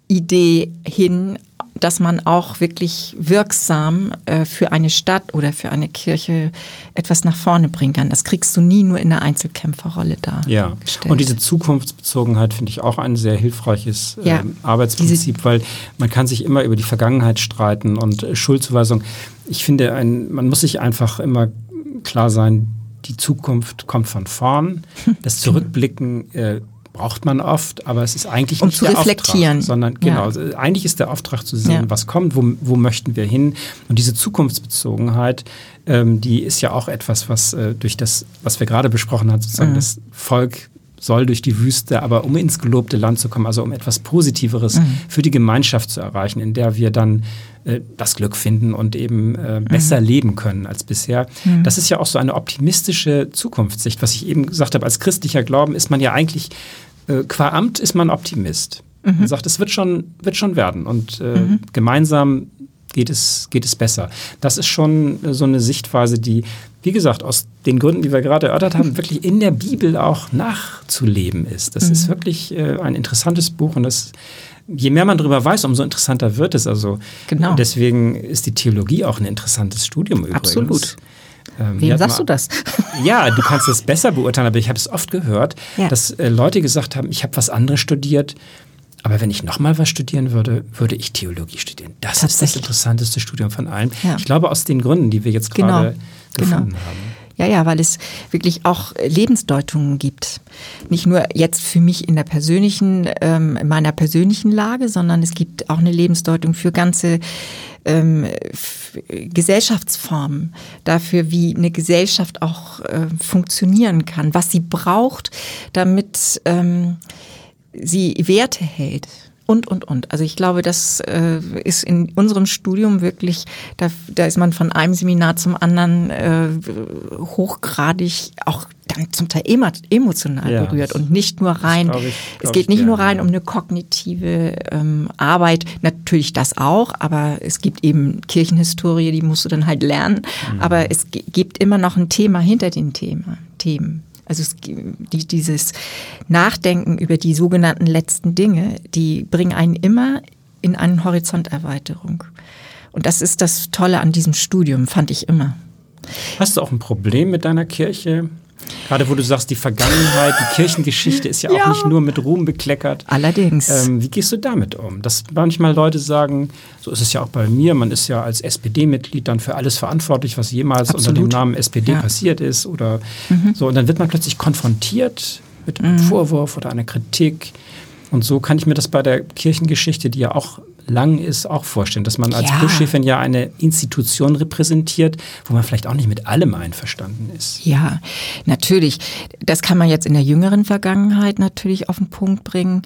Idee hin, dass man auch wirklich wirksam äh, für eine Stadt oder für eine Kirche etwas nach vorne bringen kann. Das kriegst du nie nur in der Einzelkämpferrolle da. Ja, gestellt. und diese Zukunftsbezogenheit finde ich auch ein sehr hilfreiches äh, ja. Arbeitsprinzip, diese weil man kann sich immer über die Vergangenheit streiten und äh, Schuldzuweisung. Ich finde, ein, man muss sich einfach immer klar sein, die Zukunft kommt von vorn. Das Zurückblicken äh, braucht man oft, aber es ist eigentlich um nicht zu der reflektieren. Auftrag, sondern genau, ja. eigentlich ist der Auftrag zu sehen, ja. was kommt, wo, wo möchten wir hin. Und diese Zukunftsbezogenheit, ähm, die ist ja auch etwas, was äh, durch das, was wir gerade besprochen haben, sozusagen mhm. das Volk soll durch die Wüste, aber um ins gelobte Land zu kommen, also um etwas Positiveres mhm. für die Gemeinschaft zu erreichen, in der wir dann äh, das Glück finden und eben äh, besser mhm. leben können als bisher. Mhm. Das ist ja auch so eine optimistische Zukunftssicht. Was ich eben gesagt habe, als christlicher Glauben ist man ja eigentlich äh, qua Amt ist man Optimist. Mhm. Man sagt, es wird schon, wird schon werden und äh, mhm. gemeinsam geht es, geht es besser. Das ist schon so eine Sichtweise, die, wie gesagt, aus den Gründen, die wir gerade erörtert haben, wirklich in der Bibel auch nachzuleben ist. Das mhm. ist wirklich äh, ein interessantes Buch und das je mehr man darüber weiß, umso interessanter wird es. Also genau. deswegen ist die Theologie auch ein interessantes Studium übrigens. Absolut. Ähm, Wem sagst mal, du das? Ja, du kannst es besser beurteilen, aber ich habe es oft gehört, ja. dass äh, Leute gesagt haben, ich habe was anderes studiert, aber wenn ich nochmal was studieren würde, würde ich Theologie studieren. Das ist das interessanteste Studium von allen. Ja. Ich glaube, aus den Gründen, die wir jetzt genau. gerade genau. gefunden genau. haben. Ja, ja, weil es wirklich auch Lebensdeutungen gibt. Nicht nur jetzt für mich in der persönlichen, ähm, meiner persönlichen Lage, sondern es gibt auch eine Lebensdeutung für ganze ähm, Gesellschaftsformen, dafür, wie eine Gesellschaft auch äh, funktionieren kann, was sie braucht, damit ähm, sie Werte hält und, und, und. Also ich glaube, das äh, ist in unserem Studium wirklich, da, da ist man von einem Seminar zum anderen äh, hochgradig auch dann zum Teil emotional ja, berührt und nicht nur rein, ich, es geht nicht nur rein um eine kognitive ähm, Arbeit, natürlich das auch, aber es gibt eben Kirchenhistorie, die musst du dann halt lernen, mhm. aber es gibt immer noch ein Thema hinter den Thema, Themen. Also es, die, dieses Nachdenken über die sogenannten letzten Dinge, die bringen einen immer in eine Horizonterweiterung. Und das ist das Tolle an diesem Studium, fand ich immer. Hast du auch ein Problem mit deiner Kirche? Gerade wo du sagst, die Vergangenheit, die Kirchengeschichte ist ja, ja. auch nicht nur mit Ruhm bekleckert. Allerdings. Ähm, wie gehst du damit um? Dass manchmal Leute sagen, so ist es ja auch bei mir, man ist ja als SPD-Mitglied dann für alles verantwortlich, was jemals Absolut. unter dem Namen SPD ja. passiert ist oder mhm. so. Und dann wird man plötzlich konfrontiert mit einem mhm. Vorwurf oder einer Kritik. Und so kann ich mir das bei der Kirchengeschichte, die ja auch lang ist, auch vorstellen, dass man als ja. Buschchefin ja eine Institution repräsentiert, wo man vielleicht auch nicht mit allem einverstanden ist. Ja, natürlich. Das kann man jetzt in der jüngeren Vergangenheit natürlich auf den Punkt bringen.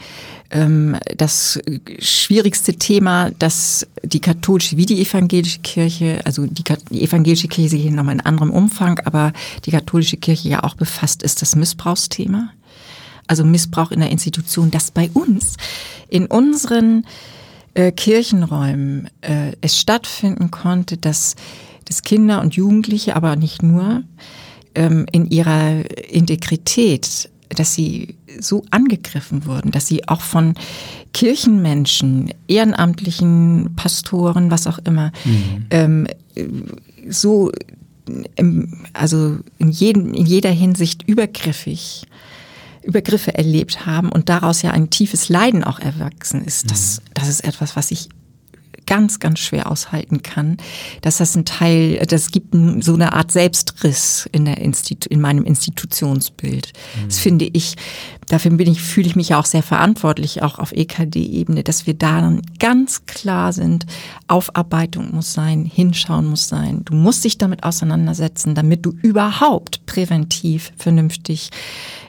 Ähm, das schwierigste Thema, das die katholische wie die evangelische Kirche, also die, evangelische Kirche hier nochmal in anderem Umfang, aber die katholische Kirche ja auch befasst, ist das Missbrauchsthema. Also Missbrauch in der Institution, das bei uns in unseren äh, Kirchenräumen äh, es stattfinden konnte, dass, dass Kinder und Jugendliche, aber nicht nur, ähm, in ihrer Integrität, dass sie so angegriffen wurden, dass sie auch von Kirchenmenschen, ehrenamtlichen Pastoren, was auch immer, mhm. ähm, so also in, jedem, in jeder Hinsicht übergriffig Übergriffe erlebt haben und daraus ja ein tiefes Leiden auch erwachsen ist. Das, mhm. das ist etwas, was ich ganz, ganz schwer aushalten kann, dass das ein Teil, das gibt so eine Art Selbstriss in der Institu in meinem Institutionsbild. Mhm. Das finde ich dafür bin ich, fühle ich mich ja auch sehr verantwortlich, auch auf EKD-Ebene, dass wir da dann ganz klar sind, Aufarbeitung muss sein, hinschauen muss sein. Du musst dich damit auseinandersetzen, damit du überhaupt präventiv vernünftig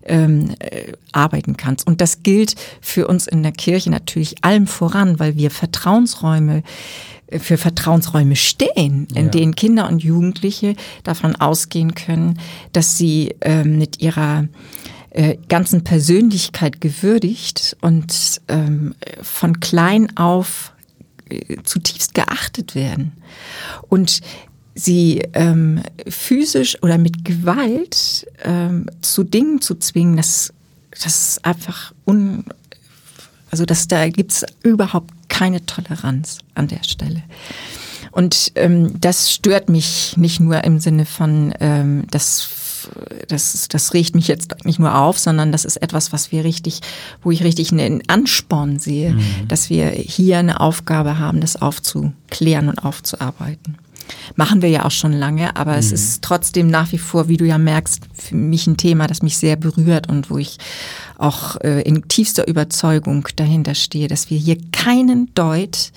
ähm, äh, arbeiten kannst. Und das gilt für uns in der Kirche natürlich allem voran, weil wir Vertrauensräume äh, für Vertrauensräume stehen, in ja. denen Kinder und Jugendliche davon ausgehen können, dass sie ähm, mit ihrer äh, ganzen Persönlichkeit gewürdigt und ähm, von klein auf äh, zutiefst geachtet werden. Und sie ähm, physisch oder mit Gewalt ähm, zu Dingen zu zwingen, das, das ist einfach un, also das, da gibt's überhaupt keine Toleranz an der Stelle. Und ähm, das stört mich nicht nur im Sinne von, ähm, das das, das regt mich jetzt nicht nur auf, sondern das ist etwas, was wir richtig, wo ich richtig einen Ansporn sehe, mhm. dass wir hier eine Aufgabe haben, das aufzuklären und aufzuarbeiten. Machen wir ja auch schon lange, aber mhm. es ist trotzdem nach wie vor, wie du ja merkst, für mich ein Thema, das mich sehr berührt und wo ich auch äh, in tiefster Überzeugung dahinter stehe, dass wir hier keinen Deut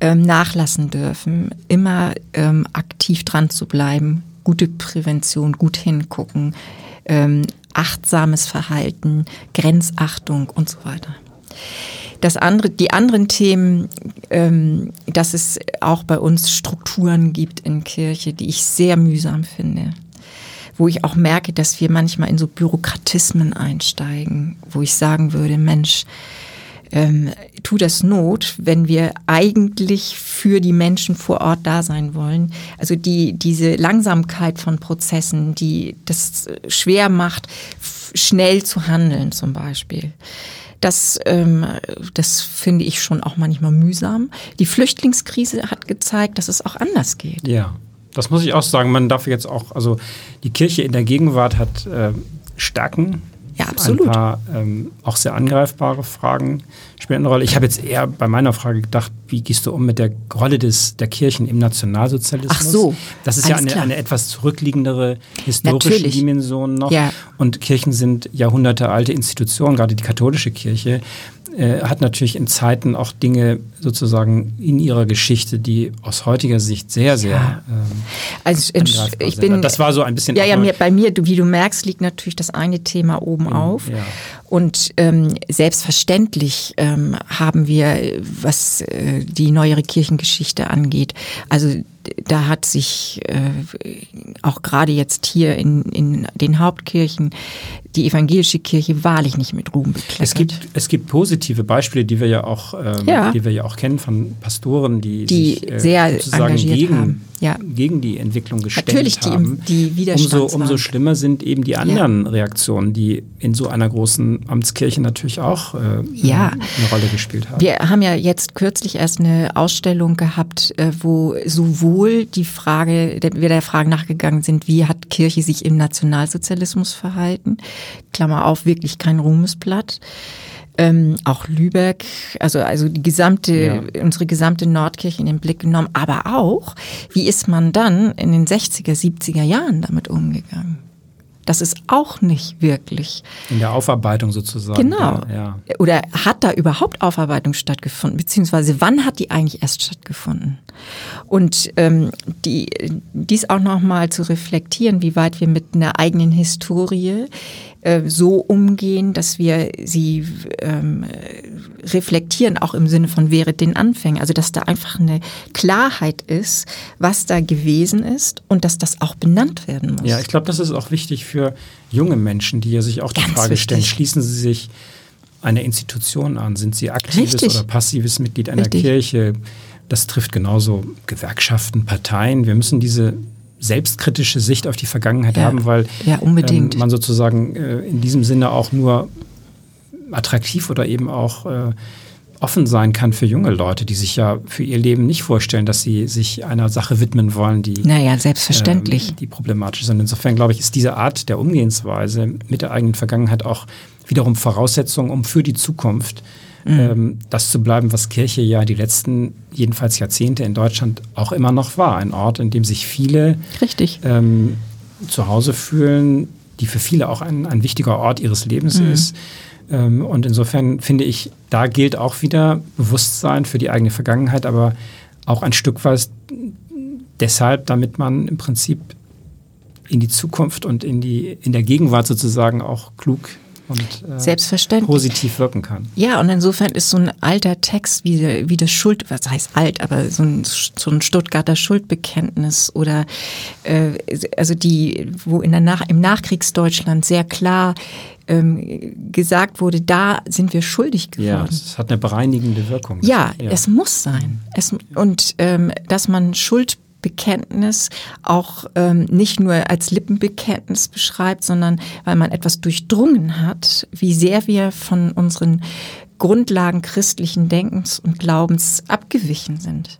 ähm, nachlassen dürfen, immer ähm, aktiv dran zu bleiben, gute Prävention, gut hingucken, ähm, achtsames Verhalten, Grenzachtung und so weiter. Das andere, die anderen Themen, ähm, dass es auch bei uns Strukturen gibt in Kirche, die ich sehr mühsam finde wo ich auch merke, dass wir manchmal in so Bürokratismen einsteigen, wo ich sagen würde, Mensch, ähm, tut das Not, wenn wir eigentlich für die Menschen vor Ort da sein wollen. Also die, diese Langsamkeit von Prozessen, die das schwer macht, schnell zu handeln zum Beispiel. Das, ähm, das finde ich schon auch manchmal mühsam. Die Flüchtlingskrise hat gezeigt, dass es auch anders geht. Ja, das muss ich auch sagen. Man darf jetzt auch, also die Kirche in der Gegenwart hat äh, Stärken, ja, absolut. Ein paar ähm, auch sehr angreifbare Fragen spielen eine Rolle. Ich habe jetzt eher bei meiner Frage gedacht, wie gehst du um mit der Rolle des, der Kirchen im Nationalsozialismus? Ach so. Das ist ja eine, eine, etwas zurückliegendere historische Natürlich. Dimension noch. Ja. Und Kirchen sind jahrhundertealte Institutionen, gerade die katholische Kirche äh, hat natürlich in Zeiten auch Dinge sozusagen in ihrer Geschichte, die aus heutiger Sicht sehr, sehr. Ja. Ähm, also ich bin. Das war so ein bisschen. Ja, ja, mir, bei mir, wie du merkst, liegt natürlich das eine Thema oben in, auf. Ja. Und ähm, selbstverständlich ähm, haben wir, was äh, die neuere Kirchengeschichte angeht, also da hat sich äh, auch gerade jetzt hier in, in den Hauptkirchen die evangelische Kirche wahrlich nicht mit Ruhm bekleckert. Es gibt, es gibt positive Beispiele, die wir ja auch, ähm, ja. die wir ja auch kennen von Pastoren, die, die sich, äh, sehr sozusagen gegen, haben. Ja. gegen die Entwicklung gestellt Natürlich haben. Die, die umso, umso schlimmer sind eben die anderen ja. Reaktionen, die in so einer großen Amtskirche natürlich auch äh, ja. eine Rolle gespielt haben. Wir haben ja jetzt kürzlich erst eine Ausstellung gehabt, äh, wo sowohl die Frage, wir der Frage nachgegangen sind, wie hat Kirche sich im Nationalsozialismus verhalten, Klammer auf, wirklich kein Ruhmesblatt, ähm, auch Lübeck, also, also die gesamte, ja. unsere gesamte Nordkirche in den Blick genommen, aber auch, wie ist man dann in den 60er, 70er Jahren damit umgegangen? Das ist auch nicht wirklich. In der Aufarbeitung sozusagen. Genau. Ja. Oder hat da überhaupt Aufarbeitung stattgefunden? Beziehungsweise wann hat die eigentlich erst stattgefunden? Und ähm, die, dies auch nochmal zu reflektieren, wie weit wir mit einer eigenen Historie äh, so umgehen, dass wir sie ähm, reflektieren, auch im Sinne von wäre den Anfängen. Also dass da einfach eine Klarheit ist, was da gewesen ist und dass das auch benannt werden muss. Ja, ich glaube, das ist auch wichtig für junge Menschen, die ja sich auch die Ganz Frage wichtig. stellen, schließen sie sich einer Institution an? Sind sie aktives Richtig. oder passives Mitglied einer Richtig. Kirche? Das trifft genauso Gewerkschaften, Parteien. Wir müssen diese selbstkritische Sicht auf die Vergangenheit ja. haben, weil ja, ähm, man sozusagen äh, in diesem Sinne auch nur attraktiv oder eben auch äh, offen sein kann für junge Leute, die sich ja für ihr Leben nicht vorstellen, dass sie sich einer Sache widmen wollen, die, naja, selbstverständlich. Ähm, die problematisch ist. Und insofern glaube ich, ist diese Art der Umgehensweise mit der eigenen Vergangenheit auch wiederum Voraussetzung, um für die Zukunft mhm. ähm, das zu bleiben, was Kirche ja die letzten jedenfalls Jahrzehnte in Deutschland auch immer noch war. Ein Ort, in dem sich viele Richtig. Ähm, zu Hause fühlen, die für viele auch ein, ein wichtiger Ort ihres Lebens mhm. ist. Ähm, und insofern finde ich, da gilt auch wieder Bewusstsein für die eigene Vergangenheit, aber auch ein Stück weit deshalb, damit man im Prinzip in die Zukunft und in, die, in der Gegenwart sozusagen auch klug und äh, Selbstverständlich. positiv wirken kann. Ja, und insofern ist so ein alter Text wie, wie das Schuld, was heißt alt, aber so ein, so ein Stuttgarter Schuldbekenntnis oder äh, also die, wo in der Nach im Nachkriegsdeutschland sehr klar ähm, gesagt wurde, da sind wir schuldig geworden. Ja, es hat eine bereinigende Wirkung. Ja, ja, es muss sein. Es, und ähm, dass man Schuld Bekenntnis auch ähm, nicht nur als Lippenbekenntnis beschreibt, sondern weil man etwas durchdrungen hat, wie sehr wir von unseren Grundlagen christlichen Denkens und Glaubens abgewichen sind.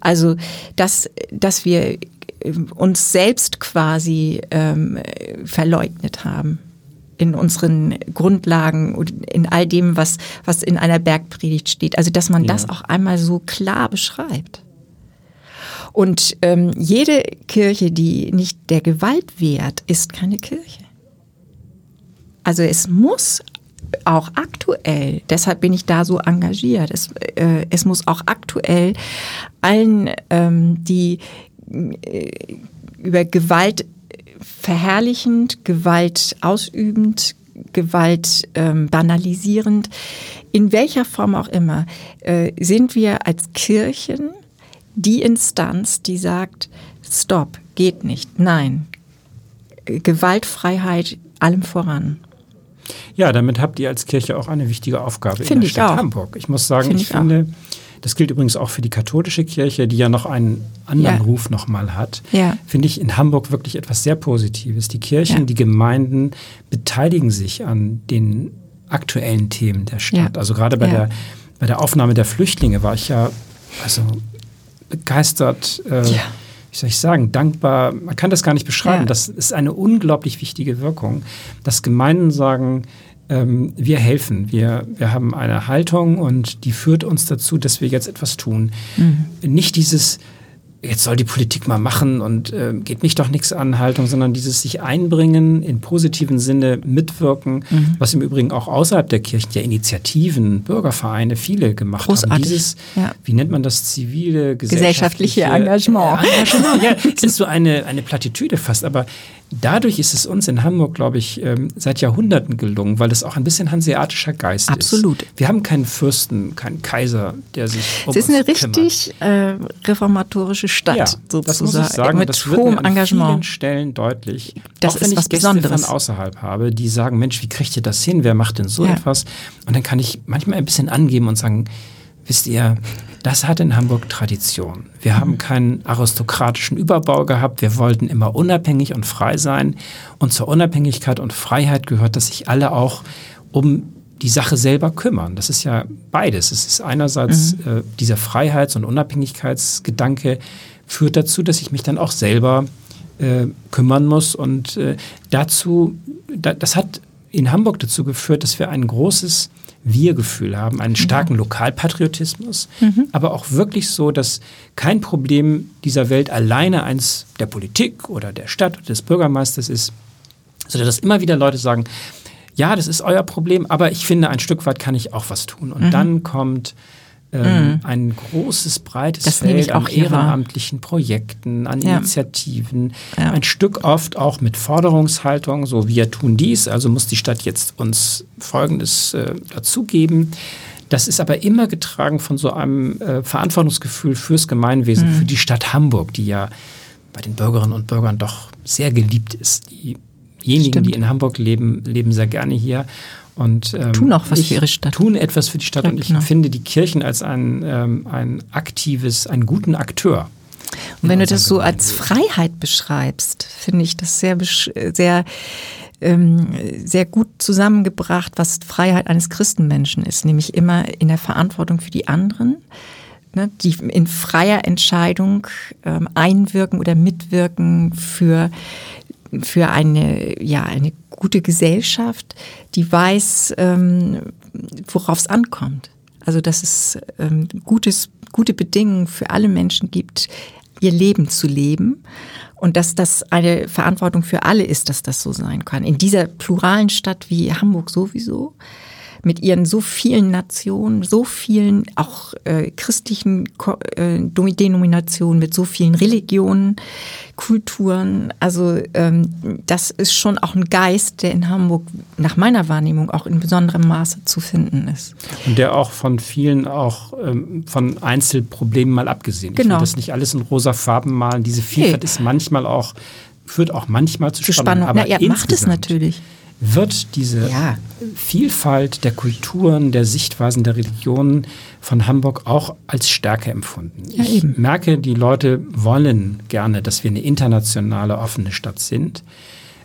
Also, dass, dass wir äh, uns selbst quasi ähm, verleugnet haben in unseren Grundlagen und in all dem, was, was in einer Bergpredigt steht. Also, dass man ja. das auch einmal so klar beschreibt. Und ähm, jede Kirche, die nicht der Gewalt wehrt, ist keine Kirche. Also es muss auch aktuell, deshalb bin ich da so engagiert, es, äh, es muss auch aktuell allen, ähm, die äh, über Gewalt verherrlichend, Gewalt ausübend, Gewalt ähm, banalisierend, in welcher Form auch immer, äh, sind wir als Kirchen die Instanz, die sagt, stopp, geht nicht, nein. Gewaltfreiheit allem voran. Ja, damit habt ihr als Kirche auch eine wichtige Aufgabe Find in der Stadt auch. Hamburg. Ich muss sagen, Find ich, ich finde, das gilt übrigens auch für die katholische Kirche, die ja noch einen anderen ja. Ruf nochmal hat, ja. finde ich in Hamburg wirklich etwas sehr Positives. Die Kirchen, ja. die Gemeinden beteiligen sich an den aktuellen Themen der Stadt. Also gerade bei, der, bei der Aufnahme der Flüchtlinge war ich ja also begeistert, äh, ja. wie soll ich sagen, dankbar. Man kann das gar nicht beschreiben. Ja. Das ist eine unglaublich wichtige Wirkung, dass Gemeinden sagen, ähm, wir helfen, wir, wir haben eine Haltung und die führt uns dazu, dass wir jetzt etwas tun. Mhm. Nicht dieses, jetzt soll die Politik mal machen und äh, geht mich doch nichts an Haltung, sondern dieses sich einbringen, in positiven Sinne mitwirken, mhm. was im Übrigen auch außerhalb der Kirchen ja Initiativen, Bürgervereine, viele gemacht Großartig. haben. Dieses, ja. wie nennt man das, zivile, gesellschaftliche, gesellschaftliche Engagement. Engagement. ja, es ist so eine, eine Plattitüde fast, aber dadurch ist es uns in Hamburg, glaube ich, ähm, seit Jahrhunderten gelungen, weil es auch ein bisschen hanseatischer Geist Absolut. ist. Wir haben keinen Fürsten, keinen Kaiser, der sich um Es ist eine richtig äh, reformatorische Stadt, ja, sozusagen. Das muss ich sagen, mit das hohem wird Engagement. an vielen Stellen deutlich. Das auch wenn ist ich was Gäste Besonderes. von außerhalb habe, die sagen, Mensch, wie kriegt ihr das hin? Wer macht denn so ja. etwas? Und dann kann ich manchmal ein bisschen angeben und sagen, wisst ihr, das hat in Hamburg Tradition. Wir haben keinen aristokratischen Überbau gehabt. Wir wollten immer unabhängig und frei sein. Und zur Unabhängigkeit und Freiheit gehört, dass sich alle auch um die Sache selber kümmern. Das ist ja beides. Es ist einerseits mhm. äh, dieser Freiheits- und Unabhängigkeitsgedanke führt dazu, dass ich mich dann auch selber äh, kümmern muss. Und äh, dazu, da, das hat in Hamburg dazu geführt, dass wir ein großes wir-Gefühl haben, einen starken Lokalpatriotismus, mhm. aber auch wirklich so, dass kein Problem dieser Welt alleine eins der Politik oder der Stadt oder des Bürgermeisters ist, sondern dass immer wieder Leute sagen, ja, das ist euer Problem, aber ich finde, ein Stück weit kann ich auch was tun. Und mhm. dann kommt ähm, mhm. ein großes, breites das Feld an ehrenamtlichen Projekten, an ja. Initiativen, ja. ein Stück oft auch mit Forderungshaltung, so wir tun dies, also muss die Stadt jetzt uns Folgendes äh, dazugeben. Das ist aber immer getragen von so einem äh, Verantwortungsgefühl fürs Gemeinwesen, mhm. für die Stadt Hamburg, die ja bei den Bürgerinnen und Bürgern doch sehr geliebt ist. Diejenigen, Stimmt. die in Hamburg leben, leben sehr gerne hier. Und, ähm, tun auch was für ihre Stadt. Tun etwas für die Stadt. Ja, und ich genau. finde die Kirchen als ein, ähm, ein aktives, einen guten Akteur. Und wenn du das so als Freiheit beschreibst, finde ich das sehr, sehr, ähm, sehr gut zusammengebracht, was Freiheit eines Christenmenschen ist, nämlich immer in der Verantwortung für die anderen, ne, die in freier Entscheidung ähm, einwirken oder mitwirken für für eine, ja, eine gute Gesellschaft, die weiß, ähm, worauf es ankommt. Also dass es ähm, gutes, gute Bedingungen für alle Menschen gibt, ihr Leben zu leben Und dass das eine Verantwortung für alle ist, dass das so sein kann. In dieser pluralen Stadt wie Hamburg sowieso mit ihren so vielen Nationen, so vielen auch äh, christlichen äh, Denominationen, mit so vielen Religionen, Kulturen. Also ähm, das ist schon auch ein Geist, der in Hamburg nach meiner Wahrnehmung auch in besonderem Maße zu finden ist. Und der auch von vielen auch ähm, von Einzelproblemen mal abgesehen. Genau. Ich will das nicht alles in rosa Farben malen. Diese Vielfalt hey. ist manchmal auch führt auch manchmal zu, zu Spannung. Spannung. Aber Na, er macht es natürlich wird diese ja. Vielfalt der Kulturen, der Sichtweisen, der Religionen von Hamburg auch als Stärke empfunden. Ja, ich merke, die Leute wollen gerne, dass wir eine internationale, offene Stadt sind.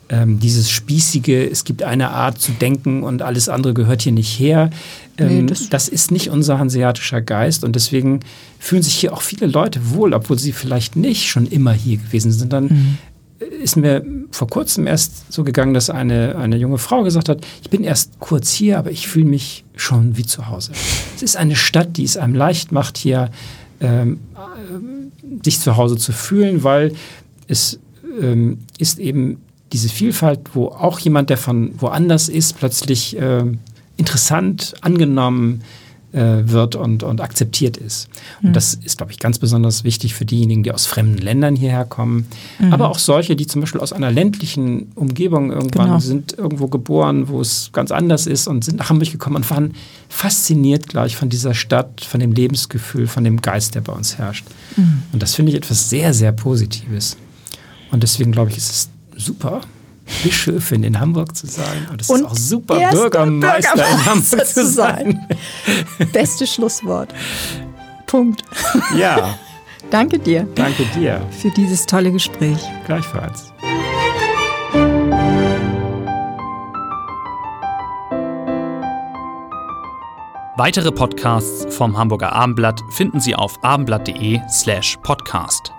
Ähm, dieses spießige, es gibt eine Art zu denken und alles andere gehört hier nicht her. Ähm, nee, das, das, ist nicht unser hanseatischer Geist und deswegen fühlen sich hier auch viele Leute wohl, obwohl sie vielleicht nicht schon immer hier gewesen sind, sondern mhm ist mir vor kurzem erst so gegangen, dass eine, eine junge Frau gesagt hat, ich bin erst kurz hier, aber ich fühle mich schon wie zu Hause. Es ist eine Stadt, die es einem leicht macht, hier ähm, äh, sich zu Hause zu fühlen, weil es ähm, ist eben diese Vielfalt, wo auch jemand, der von woanders ist, plötzlich äh, interessant, angenommen, äh, wird und, und akzeptiert ist. Und mhm. das ist, glaube ich, ganz besonders wichtig für diejenigen, die aus fremden Ländern hierher kommen, mhm. aber auch solche, die zum Beispiel aus einer ländlichen Umgebung irgendwann genau. sind, irgendwo geboren, wo es ganz anders ist und sind nach Hamburg gekommen und waren fasziniert gleich von dieser Stadt, von dem Lebensgefühl, von dem Geist, der bei uns herrscht. Mhm. Und das finde ich etwas sehr, sehr Positives. Und deswegen glaube ich, ist es super, Bischöfin in Hamburg zu sein. Und es ist auch super, Bürgermeister, Bürgermeister, in Hamburg zu sein. Beste Schlusswort. Punkt. Ja. Danke dir. Danke dir. Für dieses tolle Gespräch. Gleichfalls. Weitere Podcasts vom Hamburger Abendblatt finden Sie auf abendblatt.de slash podcast.